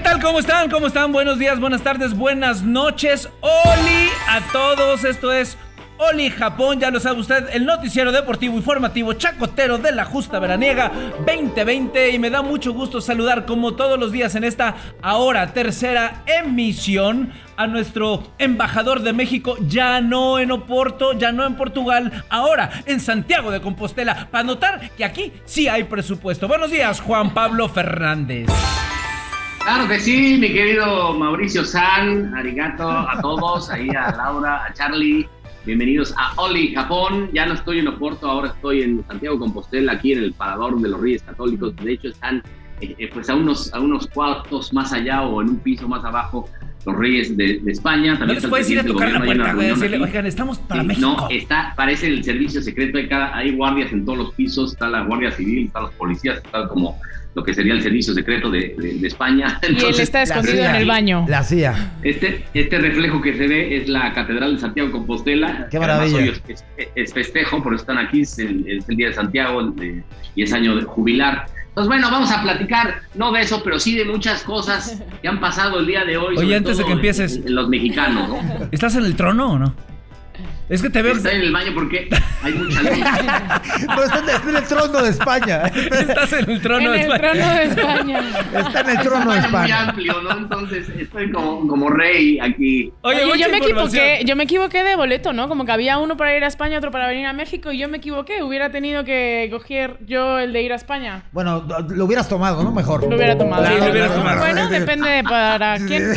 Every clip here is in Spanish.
¿Qué tal? ¿Cómo están? ¿Cómo están? Buenos días, buenas tardes, buenas noches. Oli a todos. Esto es Oli Japón, ya lo sabe usted, el noticiero deportivo informativo chacotero de la Justa Veraniega 2020 y me da mucho gusto saludar como todos los días en esta ahora tercera emisión a nuestro embajador de México, ya no en Oporto, ya no en Portugal, ahora en Santiago de Compostela, para notar que aquí sí hay presupuesto. Buenos días, Juan Pablo Fernández. Claro que sí, mi querido Mauricio San, arigato a todos, ahí a Laura, a Charlie, Bienvenidos a Oli Japón. Ya no estoy en Oporto, ahora estoy en Santiago Compostela, aquí en el Parador de los Reyes Católicos. De hecho, están eh, eh, pues a unos, a unos cuartos más allá o en un piso más abajo los Reyes de, España. También no les puedes ir a tocar la puerta, decirle, oigan, estamos para México. No, está, parece el servicio secreto. Hay, cada, hay guardias en todos los pisos, está la Guardia Civil, están los policías, está como lo que sería el servicio secreto de, de, España. y él está escondido en el baño. La CIA. Este, este reflejo que se ve es la Catedral de Santiago Compostela. Qué maravilla. es, festejo, por eso están aquí, es el, Día de Santiago y es año de jubilar. Entonces, bueno, vamos a platicar, no de eso, pero sí de muchas cosas que han pasado el día de hoy. Oye, antes de que empieces. En, los mexicanos, ¿no? ¿Estás en el trono o no? Es que te veo. Está en el baño porque hay mucha luz. no, está en, el trono de España. Estás en el trono de España. En el trono de España. Está en el trono de España. muy amplio, ¿no? Entonces estoy como, como rey aquí. Oye, Oye yo me equivoqué. Yo me equivoqué de boleto, ¿no? Como que había uno para ir a España, otro para venir a México y yo me equivoqué. Hubiera tenido que coger yo el de ir a España. Bueno, lo hubieras tomado, ¿no? Mejor. Lo hubiera tomado. Sí, lo hubieras tomado. Bueno, depende de para quién.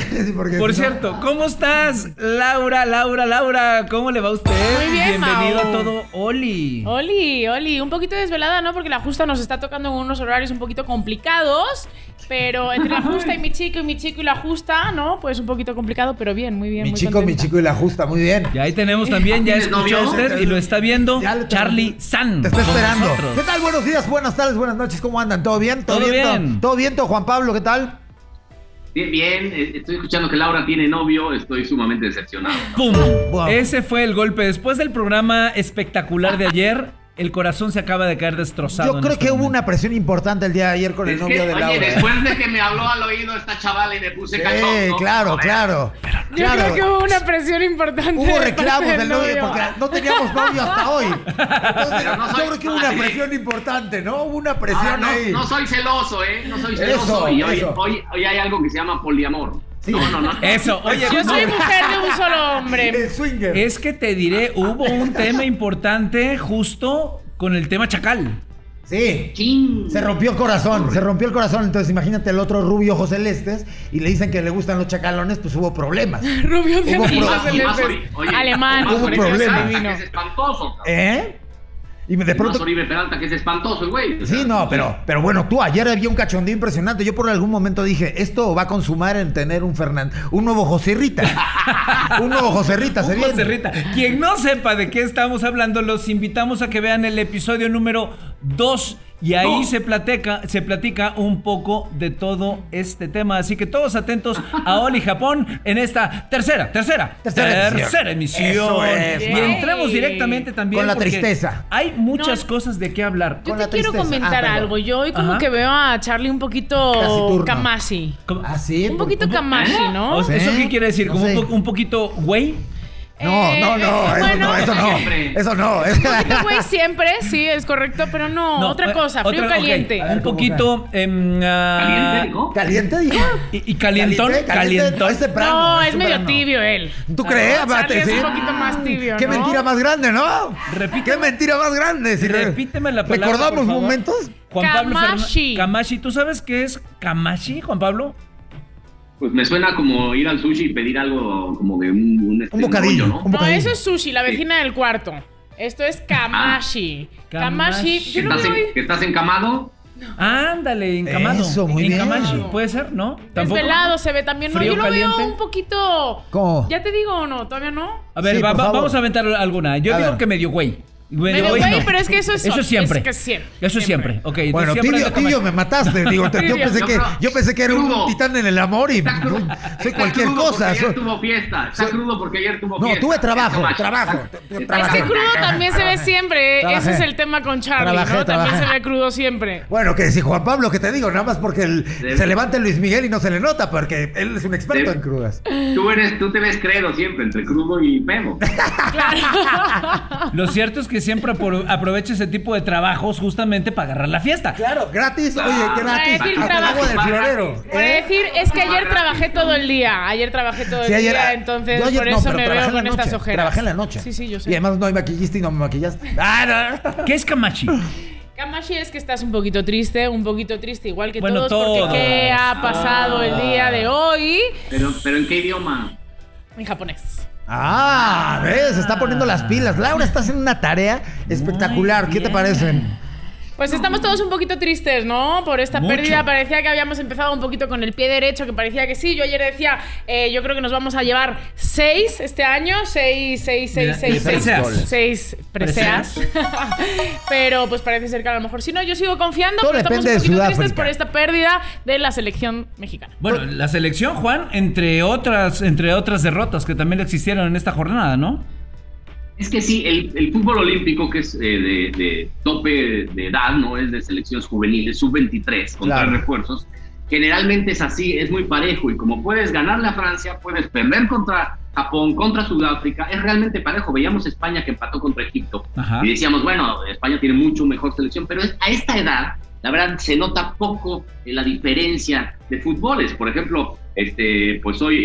Por cierto, ¿cómo estás, Laura, Laura, Laura? ¿Cómo le va a usted? Muy bien, Bienvenido a todo, Oli. Oli, Oli. Un poquito desvelada, ¿no? Porque la justa nos está tocando en unos horarios un poquito complicados. Pero entre la justa y mi chico y mi chico y la justa, ¿no? Pues un poquito complicado, pero bien, muy bien. Mi chico, mi chico y la justa, muy bien. Y ahí tenemos también, ya escuchó usted y lo está viendo, Charlie San. Te está esperando. ¿Qué tal? Buenos días, buenas tardes, buenas noches. ¿Cómo andan? ¿Todo bien? ¿Todo, bien? ¿Todo bien, Juan Pablo? ¿Qué tal? Bien, bien, eh, estoy escuchando que Laura tiene novio, estoy sumamente decepcionado. ¡Pum! Ese fue el golpe. Después del programa espectacular de ayer, el corazón se acaba de caer destrozado. Yo creo este que hubo una presión importante el día de ayer con el novio de Laura. Oye, después de que me habló al oído esta chavala y me puse sí, cachondo. claro, claro. Yo creo que hubo una presión importante. Hubo reclamos del novio, porque no teníamos novio hasta hoy. Entonces, yo creo que hubo una presión importante, ¿no? Hubo una presión no, ahí. No soy celoso, ¿eh? No soy celoso. y hoy, hoy, hoy hay algo que se llama poliamor. No, no, no. Eso, oye. Yo soy mujer de un solo hombre. El swinger. Es que te diré, hubo un tema importante justo con el tema chacal. Sí. Se rompió el corazón, se rompió el corazón. Entonces, imagínate el otro rubio José Celestes y le dicen que le gustan los chacalones, pues hubo problemas. rubio hubo pro Alemán. Hubo problemas. Es espantoso. ¿Eh? Y de pronto. Oribe Peralta, que es espantoso el güey. sí, no, pero, pero bueno, tú ayer había un cachondío impresionante. Yo por algún momento dije, esto va a consumar en tener un Fernando, un nuevo José Rita. un nuevo José Rita, se José Rita. Quien no sepa de qué estamos hablando, los invitamos a que vean el episodio número 2 y ahí se, platica, se platica un poco de todo este tema. Así que todos atentos a Oli Japón en esta tercera, tercera, tercera, emisión. y entremos directamente también. Con la tristeza. Hay muchas cosas de qué hablar. Yo te quiero comentar ah, algo. Yo hoy como que veo a Charlie un poquito Kamashi. ¿Ah, sí? Un poquito Kamashi, ¿no? ¿Eso qué quiere decir? ¿Como un, poquito güey? No, no, no, eso no, eso no. Eso no. Un güey siempre, sí, es correcto, pero no, otra eh, cosa, frío caliente. un poquito em, uh, ¿Caliente, dijo? ¿Y, y calientón? Calientón. Es temprano, no, es, medio tibio él. ¿Tú crees? Es un poquito más tibio, Qué mentira más grande, ¿no? Repíteme. Qué mentira más grande. Si repíteme la palabra, ¿Recordamos momentos? Juan Pablo Kamashi. Kamashi. ¿Tú sabes qué es Kamashi, Juan Pablo? Pues me suena como ir al sushi y pedir algo como de un, un, este, bocadillo, ¿no? ¿no? eso es sushi, la vecina del cuarto. Esto es kamashi. kamashi. Kamashi. ¿Que, estás, ¿Que estás encamado? Ándale, encamado. Eso, muy bien. Encamashi, puede ser, ¿no? ¿Tampoco? Desvelado se ve también. No, ¿Frío yo lo caliente? veo un poquito. ¿Cómo? ¿Ya te digo o no? ¿Todavía no? A ver, Sí, va- por va- favor. vamos a aventar alguna. Yo A digo ver. que medio güey. Güey, pero es que eso es- Eso es siempre. es que siempre, Eso es siempre. siempre. Bueno, siempre tibio, tibio, me mataste. Digo, te- yo, pensé que, Yo yo pensé que era un crudo. titán en el amor y Está crudo. soy Está cualquier crudo cosa. Soy- ayer tuvo fiesta. Está soy- crudo porque ayer tuvo No, fiesta. tuve trabajo, trabajo. Está Trabajé. Es que crudo también se ve siempre. ¿eh? Trabajé. Ese es el tema con Charlie, Trabajé, ¿no? También trabajé. se ve crudo siempre. Bueno, que si Juan Pablo, que te digo, nada más porque el- se levanta Luis Miguel y no se le nota, porque él es un experto Debe- en crudas. Tú, eres, tú te ves credo siempre entre crudo y pemo. Lo cierto es que siempre apro- aprovecha ese tipo de trabajos justamente para agarrar la fiesta. Claro, gratis, oye, gratis. Para decir trabajo. del florero. Para ¿eh? decir, es que ayer trabajé todo el día. Ayer trabajé todo el Sí, ayer- día, entonces yo ayer por eso me trabajé veo en la con estas noche, ojeras. Trabajé en la noche. Sí, sí, yo sé. Y además no hay maquillista y no me maquillaste. Ah, no. ¿Qué es Camachi? Kamashi es que estás un poquito triste, un poquito triste, igual que Bueno, todos, todos. porque ¿qué ha pasado el día de hoy? Pero, pero ¿en qué idioma? En japonés. Ah, ves, se está poniendo las pilas. Laura, estás en una tarea espectacular. ¿Qué te parece? Pues estamos todos un poquito tristes, ¿no? Por esta Mucho. pérdida. Parecía que habíamos empezado un poquito con el pie derecho, que parecía que sí. Yo ayer decía, eh, yo creo que nos vamos a llevar seis este año. Seis, seis, seis, seis, seis. preseas. goles. Seis preseas. Pero pues parece ser que a lo mejor si no, yo sigo confiando. Todo pero estamos un poquito Sudáfrica. tristes por esta pérdida de la selección mexicana. Bueno, la selección, Juan, entre otras, entre otras derrotas que también existieron en esta jornada, ¿no? Es que sí, el, el fútbol olímpico, que es eh, de, de tope de edad, no es de selecciones juveniles, sub-23, con Claro. tres refuerzos, generalmente es así, es muy parejo. Y como puedes ganarle a Francia, puedes perder contra Japón, contra Sudáfrica, es realmente parejo. Veíamos España que empató contra Egipto. Ajá. Y decíamos, bueno, España tiene mucho mejor selección, pero es- a esta edad, la verdad, se nota poco eh, la diferencia de fútboles. Por ejemplo, este, pues hoy,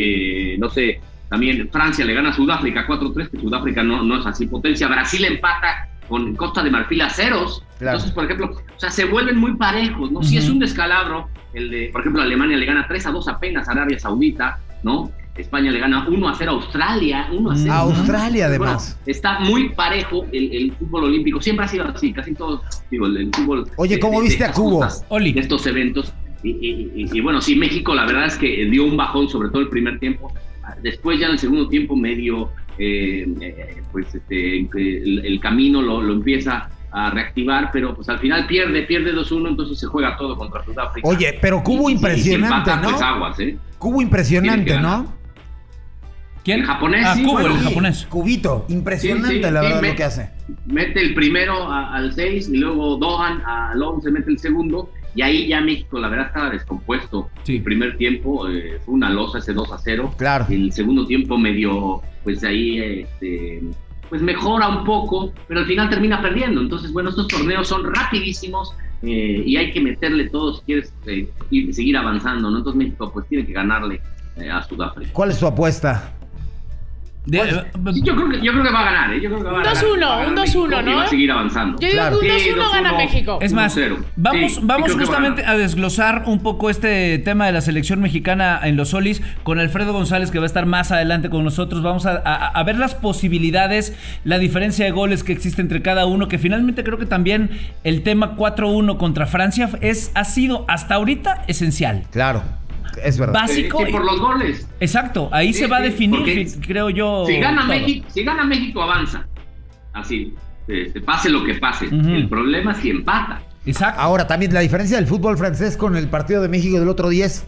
eh, no sé, también Francia le gana a Sudáfrica 4-3, que Sudáfrica no, no es así potencia. Brasil empata con Costa de Marfil a ceros. Claro. Entonces, por ejemplo, o sea, se vuelven muy parejos, ¿no? Si es un descalabro, el de, por ejemplo, Alemania le gana 3 a 2 apenas a Arabia Saudita, ¿no? España le gana 1 a 0 a Australia, 1 a 0. A Australia, además. está muy parejo el, el fútbol olímpico. Siempre ha sido así, casi todos, digo, el, el fútbol. Oye, ¿cómo de- de viste a Cubo? Oli. De estos eventos. Y, y- y- y bueno, sí, México la verdad es que dio un bajón, sobre todo el primer tiempo. Después ya en el segundo tiempo medio, eh, eh, pues este, el, el camino lo, lo empieza a reactivar, pero pues al final pierde, pierde 2-1, entonces se juega todo contra Sudáfrica. Oye, pero Cubo Y- y- y si impresionante, empata, ¿no? Pues aguas, ¿eh? Cubo impresionante. ¿no? ¿Quién? El japonés, Ah, sí, Cubo, bueno, el sí. japonés. Cubito, impresionante, Sí, sí, la sí, verdad, lo que hace. mete el primero a- al 6 y luego Dohan al 11 mete el segundo y ahí ya México la verdad estaba descompuesto. Sí. El primer tiempo eh, fue una losa ese 2 a 0. Claro. El segundo tiempo medio, pues ahí, este, pues mejora un poco, pero al final termina perdiendo. Entonces, bueno, estos torneos son rapidísimos eh, y hay que meterle todo si quieres eh, ir- seguir avanzando, ¿no? Entonces México pues tiene que ganarle eh, a Sudáfrica. ¿Cuál es tu apuesta? De- Sí, yo, creo que, yo creo que va a ganar, ¿eh? Yo creo que va a Un ganar. 2-1, va a ganar un México 2-1, y ¿no? va a seguir avanzando. Yo digo Claro. que un Sí, 2-1 gana 2-1. México. Es más, 1-0. vamos, Sí, vamos justamente a a desglosar un poco este tema de la selección mexicana en los solis con Alfredo González, que va a estar más adelante con nosotros. Vamos a, a- a ver las posibilidades, la diferencia de goles que existe entre cada uno, que finalmente creo que también el tema 4-1 contra Francia es, ha sido hasta ahorita esencial. Claro, es verdad. Básico. Sí, sí, por los goles. Exacto, ahí Sí, se va a definir, creo yo. Si gana, todo. México, si gana México, avanza. Así, se pase lo que pase. El problema es si empata. Exacto. Ahora, también la diferencia del fútbol francés con el partido de México del otro día es,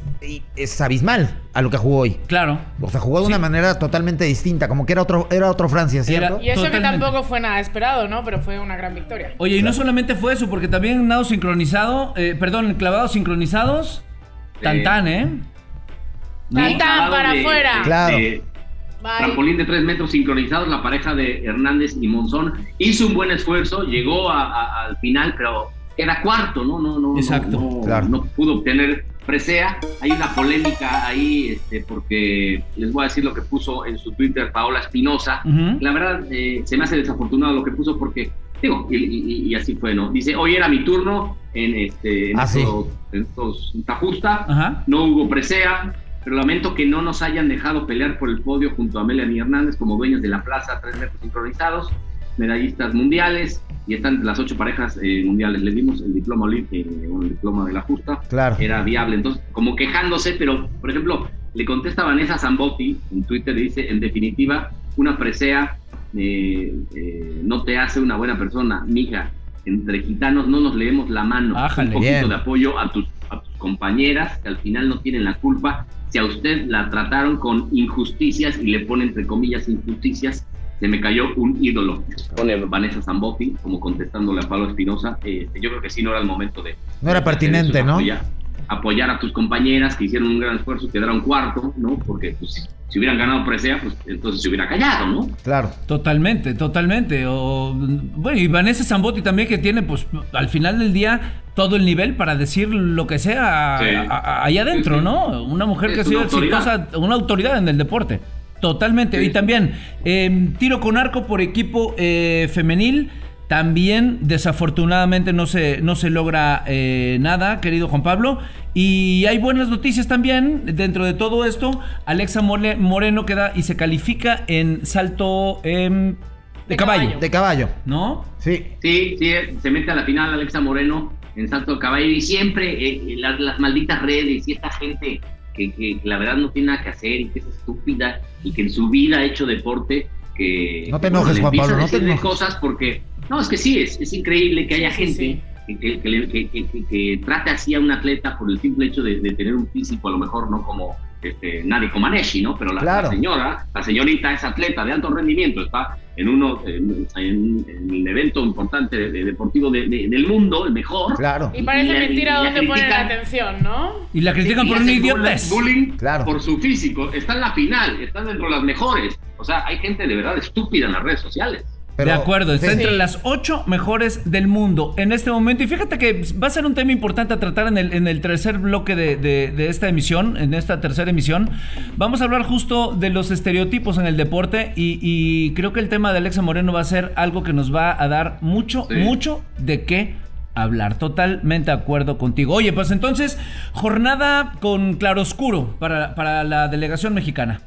es abismal a lo que jugó hoy. Claro. O sea, jugó de una manera totalmente distinta, como que era otro, era otro Francia, ¿cierto? Era- Y eso que tampoco fue nada esperado, ¿no? Pero fue una gran victoria. Oye, y no solamente fue eso, porque también nado sincronizado, eh, perdón, clavados sincronizados, tan Sí. tan, ¿eh? Tan, Sí, tan, lado para afuera. Claro. de Bye. trampolín de tres metros sincronizados, la pareja de Hernández y Monzón hizo un buen esfuerzo, llegó a- a- al final, pero era cuarto, ¿no? No, no, no, Exacto, no, claro. no pudo obtener presea. Hay una polémica ahí, este, porque les voy a decir lo que puso en su Twitter Paola Espinosa. La verdad, eh, se me hace desafortunado lo que puso porque, digo, y, y- y así fue, ¿no? Dice, hoy era mi turno en, este, en Ah, sí. estos, en estos en Ajá. no hubo presea, pero lamento que no nos hayan dejado pelear por el podio junto a Melanie Hernández como dueños de la plaza, tres metros sincronizados. medallistas mundiales y están las ocho parejas eh, mundiales. Les dimos el diploma olímpico, el diploma de la justa. Claro. Era viable. Entonces, como quejándose, pero, por ejemplo, le contesta Vanessa Zambotti en Twitter dice, en definitiva, una presea eh, eh, no te hace una buena persona, mija. Entre gitanos no nos leemos la mano. Ájale, Un poquito bien. de apoyo a tus, a tus compañeras que al final no tienen la culpa. Si a usted la trataron con injusticias y le pone entre comillas injusticias, se me cayó un ídolo. Pone Vanessa Zambotti como contestándole a Pablo Espinosa. Este, yo creo que sí no era el momento de. No era pertinente, eso, ¿no? Apoyar, apoyar a tus compañeras que hicieron un gran esfuerzo y quedaron cuarto, ¿no? Porque pues, si, si hubieran ganado presea, pues entonces se hubiera callado, ¿no? Claro. Totalmente, totalmente. O, bueno, y Vanessa Zambotti también que tiene, pues, al final del día todo el nivel para decir lo que sea Sí. a- a- ahí adentro, Sí, sí. ¿no? Una mujer Es que ha sido una autoridad. exitosa, una autoridad en el deporte. Totalmente. Sí. Y también, eh, tiro con arco por equipo eh, femenil. También, desafortunadamente, no se, no se logra eh, nada, querido Juan Pablo. Y hay buenas noticias también dentro de todo esto. Alexa Moreno queda y se califica en salto em, de, De caballo, caballo. De caballo. ¿no? Sí. Sí, sí, se mete a la final Alexa Moreno en salto de caballo y siempre eh, eh, las, las malditas redes y esta gente que, que- la verdad no tiene nada que hacer y que es estúpida y que en su vida ha hecho deporte que No te enojes, Juan Pablo, no te enojes. cosas porque no es que sí es, es increíble que haya Sí, sí, gente Que, que- que que- trate así a un atleta por el simple hecho de, de tener un físico a lo mejor no como este, Nadie Comaneci, ¿no? Pero la, Claro. la señora, la señorita es atleta de alto rendimiento, está en uno en, en- en el evento importante de- de- deportivo de- de- del mundo, el mejor. Claro. Y parece Y mentira dónde ponen la atención, ¿no? Y la critican Y por un idiotez. Bullying Claro. por su físico. Está en la final, está dentro de las mejores. O sea, hay gente de verdad estúpida en las redes sociales. Pero- de acuerdo, está Sí. entre las ocho mejores del mundo en este momento. Y fíjate que va a ser un tema importante a tratar en el, en el tercer bloque de, de- de esta emisión, en esta tercera emisión. Vamos a hablar justo de los estereotipos en el deporte y, y creo que el tema de Alexa Moreno va a ser algo que nos va a dar mucho, Sí. mucho de qué hablar. Totalmente de acuerdo contigo. Oye, pues entonces, jornada con claroscuro para, para la delegación mexicana.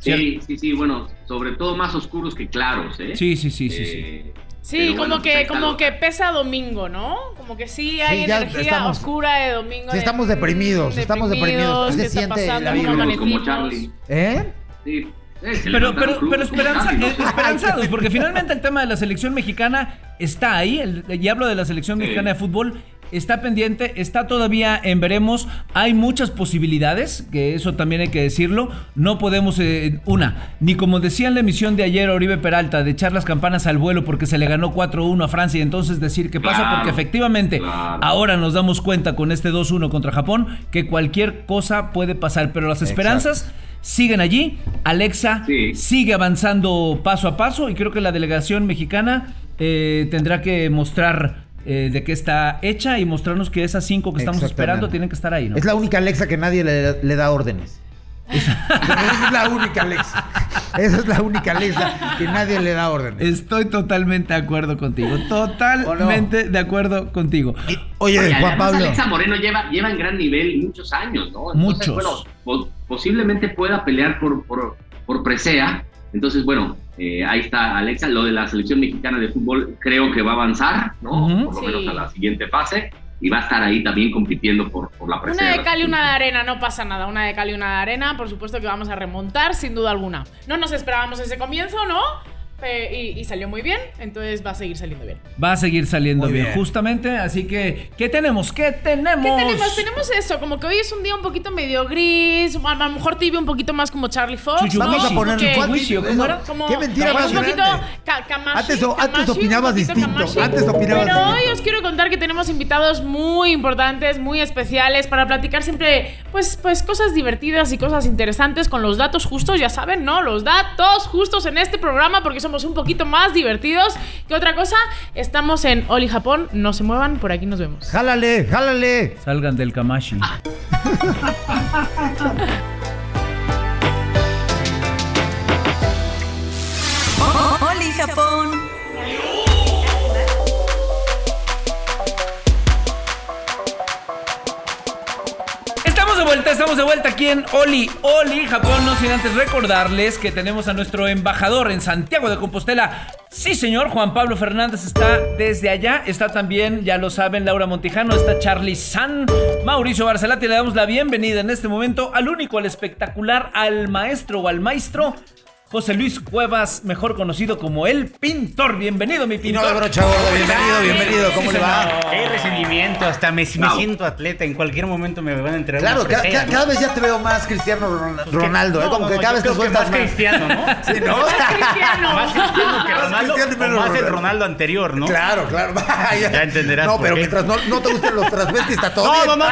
Sí, sí, sí, bueno, sobre todo más oscuros que claros, ¿eh? Sí, sí, sí, sí, sí. Eh, Sí, como bueno, pues que, está como que pesa domingo, ¿no? Como que sí hay Sí, energía estamos- oscura de domingo. sí de, estamos deprimidos, estamos deprimidos. ¿qué Se siente pasando? la ¿Cómo vibra. Unos como? Charlie. ¿Eh? Sí. Pero, pero, pero esperanza- eh, esperanzados, porque finalmente el tema de la selección mexicana está ahí, el, y hablo de la selección mexicana de fútbol, está pendiente, está todavía en veremos, hay muchas posibilidades, que eso también hay que decirlo, no podemos, eh, una, ni como decía en la emisión de ayer Oribe Peralta, de echar las campanas al vuelo porque se le ganó 4-1 a Francia y entonces decir qué pasa, Claro, porque efectivamente claro. ahora nos damos cuenta con este 2-1 contra Japón que cualquier cosa puede pasar, pero las esperanzas siguen allí, Alexa Sí. sigue avanzando paso a paso y creo que la delegación mexicana eh, tendrá que mostrar eh, de qué está hecha y mostrarnos que esas cinco que estamos esperando tienen que estar ahí, ¿no? Es la única Alexa que nadie le, le da órdenes. Esa es la única Alexa. Esa es la única Alexa que nadie le da órdenes. Estoy totalmente de acuerdo contigo, totalmente de acuerdo contigo. Y- oye, Oye, Juan Pablo. Alexa Moreno lleva, lleva en gran nivel muchos años, ¿no? Muchos. bueno, po- posiblemente pueda pelear por, por, por presea. Entonces, bueno, eh, ahí está Alexa. Lo de la selección mexicana de fútbol creo que va a avanzar, ¿no? Ujú. Por lo Sí. menos a la siguiente fase. Y va a estar ahí también compitiendo por, por la presea. Una de cal y una de arena, no pasa nada. Una de cal y una de arena, por supuesto que vamos a remontar, sin duda alguna. No nos esperábamos ese comienzo, ¿no? Pe- y, y salió muy bien, entonces va a seguir saliendo bien. Va a seguir saliendo bien, bien. justamente, así que ¿qué tenemos? ¿Qué tenemos? ¿Qué tenemos? Tenemos eso, como que hoy es un día un poquito medio gris, a lo mejor tibio un poquito más como Charlie Fox. Chuchu- ¿no? Vamos a Chuchu- poner Como que- ¿cuál- juicio? ¿Cómo era? como- Qué mentira más un poquito Kamashi, Antes o- antes Kamashi, opinabas distinto, Kamashi. antes opinabas Pero distinto. hoy os quiero contar que tenemos invitados muy importantes, muy especiales para platicar siempre, pues, pues cosas divertidas y cosas interesantes con los datos justos, ya saben, ¿no? Los datos justos en este programa porque somos un poquito más divertidos que otra cosa. Estamos en Oli Japón, no se muevan, por aquí nos vemos. Jálale, jálale. Salgan del Kamashi. Oli Japón. Vuelta, estamos de vuelta aquí en Oli, Oli, Japón. No sin antes recordarles que tenemos a nuestro embajador en Santiago de Compostela. Sí, señor, Juan Pablo Fernández está desde allá. Está también, ya lo saben, Laura Montijano, está Charlie San, Mauricio Barcelati. Le damos la bienvenida en este momento al único, al espectacular, al maestro o al maestro José Luis Cuevas, mejor conocido como el pintor. Bienvenido, mi Y no pintor. brocha gorda, bienvenido, bienvenido, ¿cómo Sí, le va? Qué recibimiento, hasta me, me siento atleta. En cualquier momento me van a entregar Claro, cada vez ya te veo más Cristiano Ron- Ronaldo, ¿eh? Como no, que cada vez te que sueltas más cristiano, ¿no? Sí, ¿no? Cristiano. Más cristiano que Más Ronaldo, cristiano y o menos más el Ronaldo. Ronaldo anterior, ¿no? Claro, claro. Ya entenderás No, por pero qué. mientras no, no te gusten los transvestis, está todo No, bien. no, no.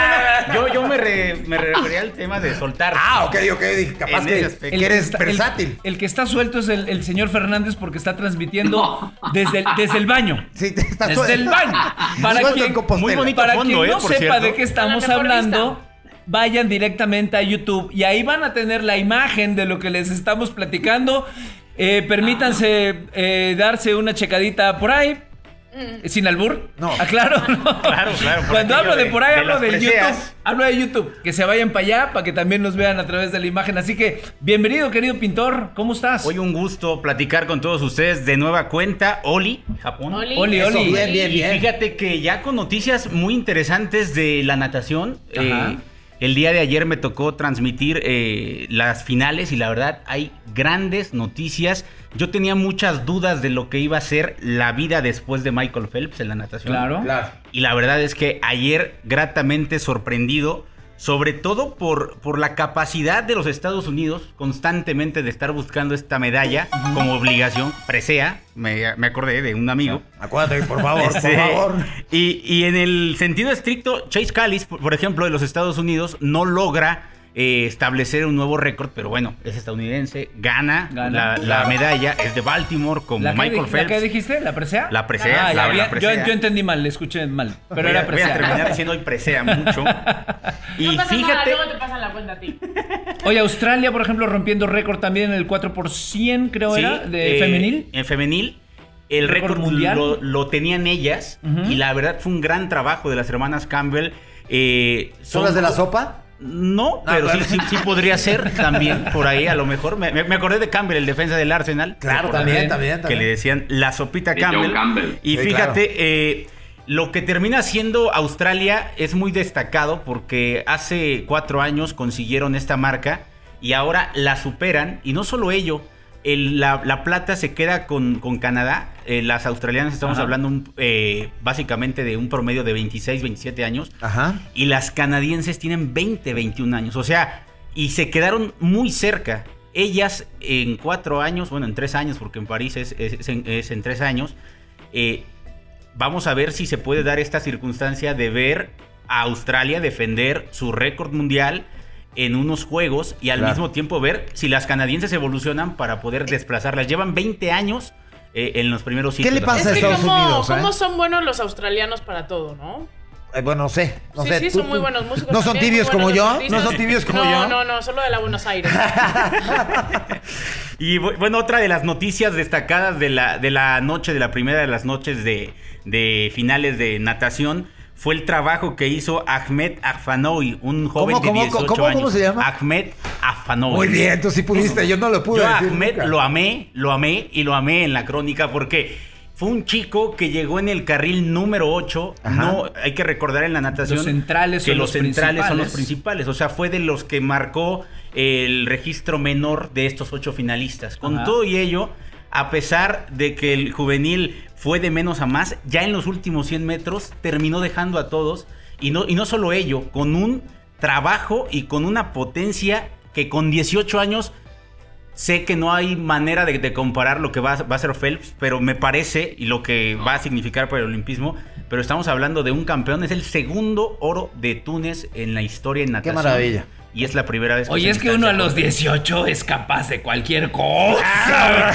Yo, yo me, re- me refería al tema de soltar. Ah, ok, ok. Dije, capaz que, que eres versátil. El, que está suelto es el, el señor Fernández porque está transmitiendo No. desde, el, desde el baño. Sí, te- estás Desde el baño. Para Suelto quien. Muy bonito. para fondo, quien ¿eh? no Por sepa cierto. de qué estamos hablando, vayan directamente a YouTube y ahí van a tener la imagen de lo que les estamos platicando. Eh, permítanse eh, darse una checadita por ahí. Sin albur. No. Aclaro. ¿no? Claro, claro, Cuando hablo de, de- por ahí, de hablo de preseas. YouTube. Hablo de YouTube. Que se vayan para allá para que también nos vean a través de la imagen. Así que, bienvenido, querido pintor. ¿Cómo estás? Hoy un gusto platicar con todos ustedes de nueva cuenta. Oli, Japón. Oli. Oli, Eso, Oli. bien, bien, Y bien. fíjate que ya con noticias muy interesantes de la natación. Ajá. eh, el día de ayer me tocó transmitir eh, las finales y la verdad hay grandes noticias. Yo tenía muchas dudas de lo que iba a ser la vida después de Michael Phelps en la natación. Claro. Claro. Y la verdad es que ayer gratamente sorprendido, sobre todo por, por la capacidad de los Estados Unidos constantemente de estar buscando esta medalla como obligación, presea, me, me acordé de un amigo. Acuérdate, por favor, Este, por favor. Y, y en el sentido estricto, Chase Callis, por por ejemplo, de los Estados Unidos, no logra eh, establecer un nuevo récord, pero bueno, es estadounidense, gana, Gana. la, medalla, es de Baltimore, como ¿La que, Michael di- la Phelps. que dijiste? ¿La presea? La presea, Ah, la- presea. Yo, yo entendí mal, le escuché mal. Pero Voy era a- Voy a terminar presea. diciendo hoy presea mucho. Y no pasa fíjate, nada, luego te pasan la cuenta a ti. Oye, Australia, por ejemplo, rompiendo récord también en el 4 por 100, creo sí, era, de eh, femenil. En femenil, el Récord mundial. lo, lo tenían ellas. Y la verdad fue un gran trabajo de las hermanas Campbell. Eh, ¿Son las de la sopa? No, Ah, pero sí, bueno. sí, sí podría ser también por ahí, a lo mejor. Me, acordé de Campbell, el defensa del Arsenal. Claro, también, también, Que le decían la sopita Campbell. Campbell. Y Sí, fíjate, eh, lo que termina siendo Australia es muy destacado porque hace cuatro años consiguieron esta marca y ahora la superan. Y no solo ello, el- la, la plata se queda con, con Canadá. Eh, las australianas estamos Ajá. hablando un- eh, básicamente de un promedio de 26, 27 años. Ajá. Y las canadienses tienen 20, 21 años. O sea, y se quedaron muy cerca. Ellas en cuatro años, bueno, en tres años, porque en París es, es- es en, es en tres años. eh, vamos a ver si se puede dar esta circunstancia de ver a Australia defender su récord mundial en unos juegos y al Claro. mismo tiempo ver si las canadienses evolucionan para poder desplazarlas. Llevan 20 años eh, en los primeros ¿Qué sitios. le pasa Es a que Estados cómo, Unidos, ¿eh? cómo son buenos los australianos para todo, ¿no? Eh, bueno, no sé. No sí, sé. sí, son muy buenos músicos. ¿No son también, tibios como yo? ¿No son tibios como no, yo? No, no, solo de la Buenos Aires. Y bu- bueno, otra de las noticias destacadas de la, de la noche, de la primera de las noches de, de finales de natación, fue el trabajo que hizo Ahmed Afanoy, un joven ¿Cómo, cómo, de 18 cómo, años. cómo se llama? Ahmed Afanoy. Muy bien, tú sí pudiste. Yo no lo pude Yo a decir Ahmed nunca. lo amé, lo amé y lo amé en la crónica porque fue un chico que llegó en el carril número 8. Ajá. No, hay que recordar en la natación Los centrales que son los los centrales son los principales. principales. O sea, fue de los que marcó el registro menor de estos ocho finalistas. Con Ajá. todo y ello, a pesar de que el juvenil fue de menos a más, ya en los últimos 100 metros terminó dejando a todos. Y no, y no solo ello, con un trabajo y con una potencia que con 18 años Sé que no hay manera de, de comparar lo que va, a- va a ser Phelps, pero me parece, y lo que va a significar para el olimpismo, pero estamos hablando de un campeón, es el segundo oro de Túnez en la historia en natación. maravilla. Y es la primera vez que Oye, es que uno a los por- 18 es capaz de cualquier cosa.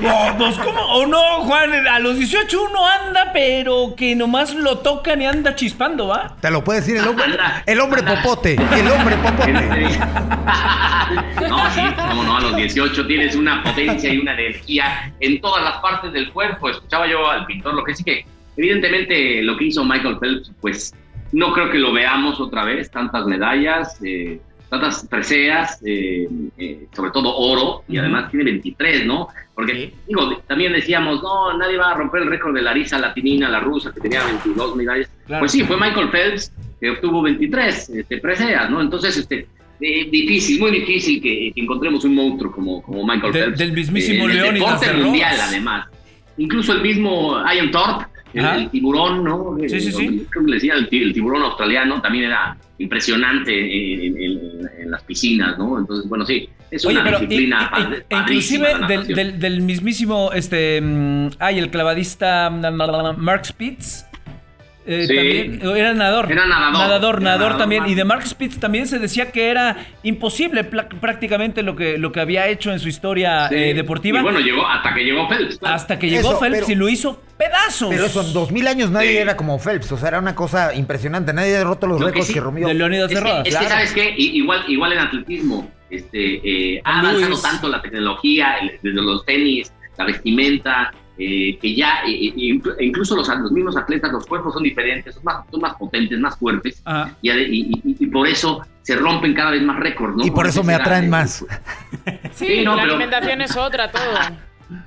No, pues, ¿cómo? O no, Juan, a los 18 uno anda, pero que nomás lo tocan y anda chispando, ¿va? Te lo puede decir el hombre. Anda, El hombre anda. popote. El hombre popote. no, sí, como no, a los 18 tienes una potencia y una energía en todas las partes del cuerpo. Escuchaba yo al pintor, lo que sí que, evidentemente, lo que hizo Michael Phelps, pues No creo que lo veamos otra vez, tantas medallas, eh, tantas preseas, eh, eh, sobre todo oro, y además tiene 23, ¿no? Porque, Sí. digo, también decíamos, no, nadie va a romper el récord de Larisa Latinina, la rusa, que tenía 22 medallas. Claro. Pues sí, fue Michael Phelps que obtuvo 23 este, preseas, ¿no? Entonces, este, eh, difícil, muy difícil que, que encontremos un monstruo como, como Michael Phelps. del mismísimo Leónidas deporte de mundial, además. Incluso el mismo Ian Thorpe, el, tiburón, ¿no? Sí, sí, Eh, sí. Creo que le decían el, ti- el tiburón australiano, también era impresionante en, en- en las piscinas, ¿no? Entonces, bueno, sí, es Oye, una disciplina padre- inclusive del, del- del mismísimo, este, mm, ay, el clavadista mm, Mark Spitz. Eh, Sí. también, era nadador. Era nadador. Nadador, Era nadador nadador, también. Mark. Y de Mark Spitz también se decía que era imposible prácticamente lo que, lo que había hecho en su historia Sí. eh, deportiva. Y bueno, llegó hasta que llegó Phelps. claro. hasta que llegó Eso, Phelps pero- y lo hizo pedazos. Pero eso, en 2000 años nadie Sí. era como Phelps. O sea, era una cosa impresionante. Nadie ha roto los Lo que récords sí- que rompió. de Leonidas de Es que, es que. ¿sabes qué? Igual, igual en atletismo, este, eh, ha avanzado tanto la tecnología, el- desde los tenis, la vestimenta, eh, que ya, eh, eh, inclu- e incluso los, los mismos atletas, los cuerpos son diferentes, son más, son más potentes, más fuertes, Ajá. y, ade- y- y- y por eso se rompen cada vez más récords, ¿no? y por eso me era, atraen más. Sí, Sí, no, la pero- alimentación es otra, todo.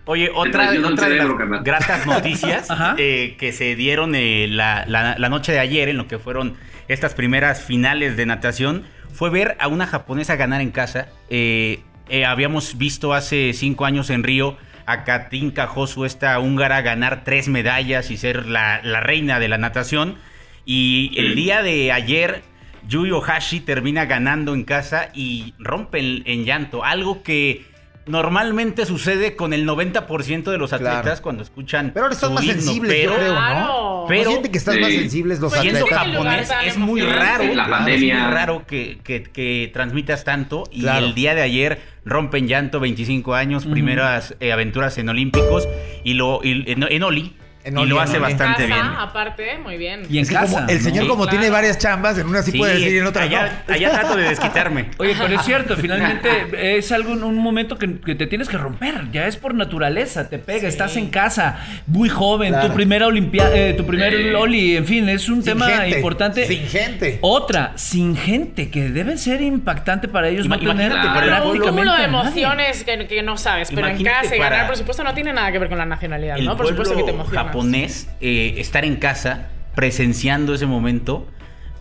Oye, otra, otra de las gratas noticias eh, que se dieron eh, la, la- la noche de ayer en lo que fueron estas primeras finales de natación fue ver a una japonesa ganar en casa. Eh, eh, habíamos visto hace cinco años en Río a Katinka Josu, esta húngara, ganar tres medallas y ser la, la reina de la natación. Y el día de ayer, Yui Ohashi termina ganando en casa y rompe en, en llanto. Algo que normalmente sucede con el 90% de los atletas Claro. cuando escuchan. Pero ahora están más himno, sensibles, pero, yo creo, Claro. ¿no? Pero- ¿No siente que están más sensibles los Pues Siendo Atletas. atletas? japonés es muy raro, La es pandemia. muy raro que, que- que transmitas tanto y Claro. el día de ayer rompen llanto, 25 años, primeras eh, aventuras en Olímpicos y lo y- en, en Oli En y lo hace bastante Casa, bien. aparte, muy bien. Y en Es que casa. como el ¿no? señor, Sí, como claro. tiene varias chambas, en una sí, puede decir y en otra allá, no. allá trato de desquitarme. Oye, pero es cierto, finalmente es algo, un momento que, que te tienes que romper, ya es por naturaleza, te pega, estás en casa, muy joven, Claro. tu primera olimpiada, tu primer Sí. Oli, en fin, es un Sin tema gente, importante. Sin gente. Otra, sin gente, que debe ser impactante para ellos Ima- no tener Claro, prácticamente cúmulo de emociones que, que no sabes, pero en casa y ganar, por supuesto, no tiene nada que ver con la nacionalidad, ¿no? Por supuesto que te pueblo emocionas. Japonés eh, estar en casa presenciando ese momento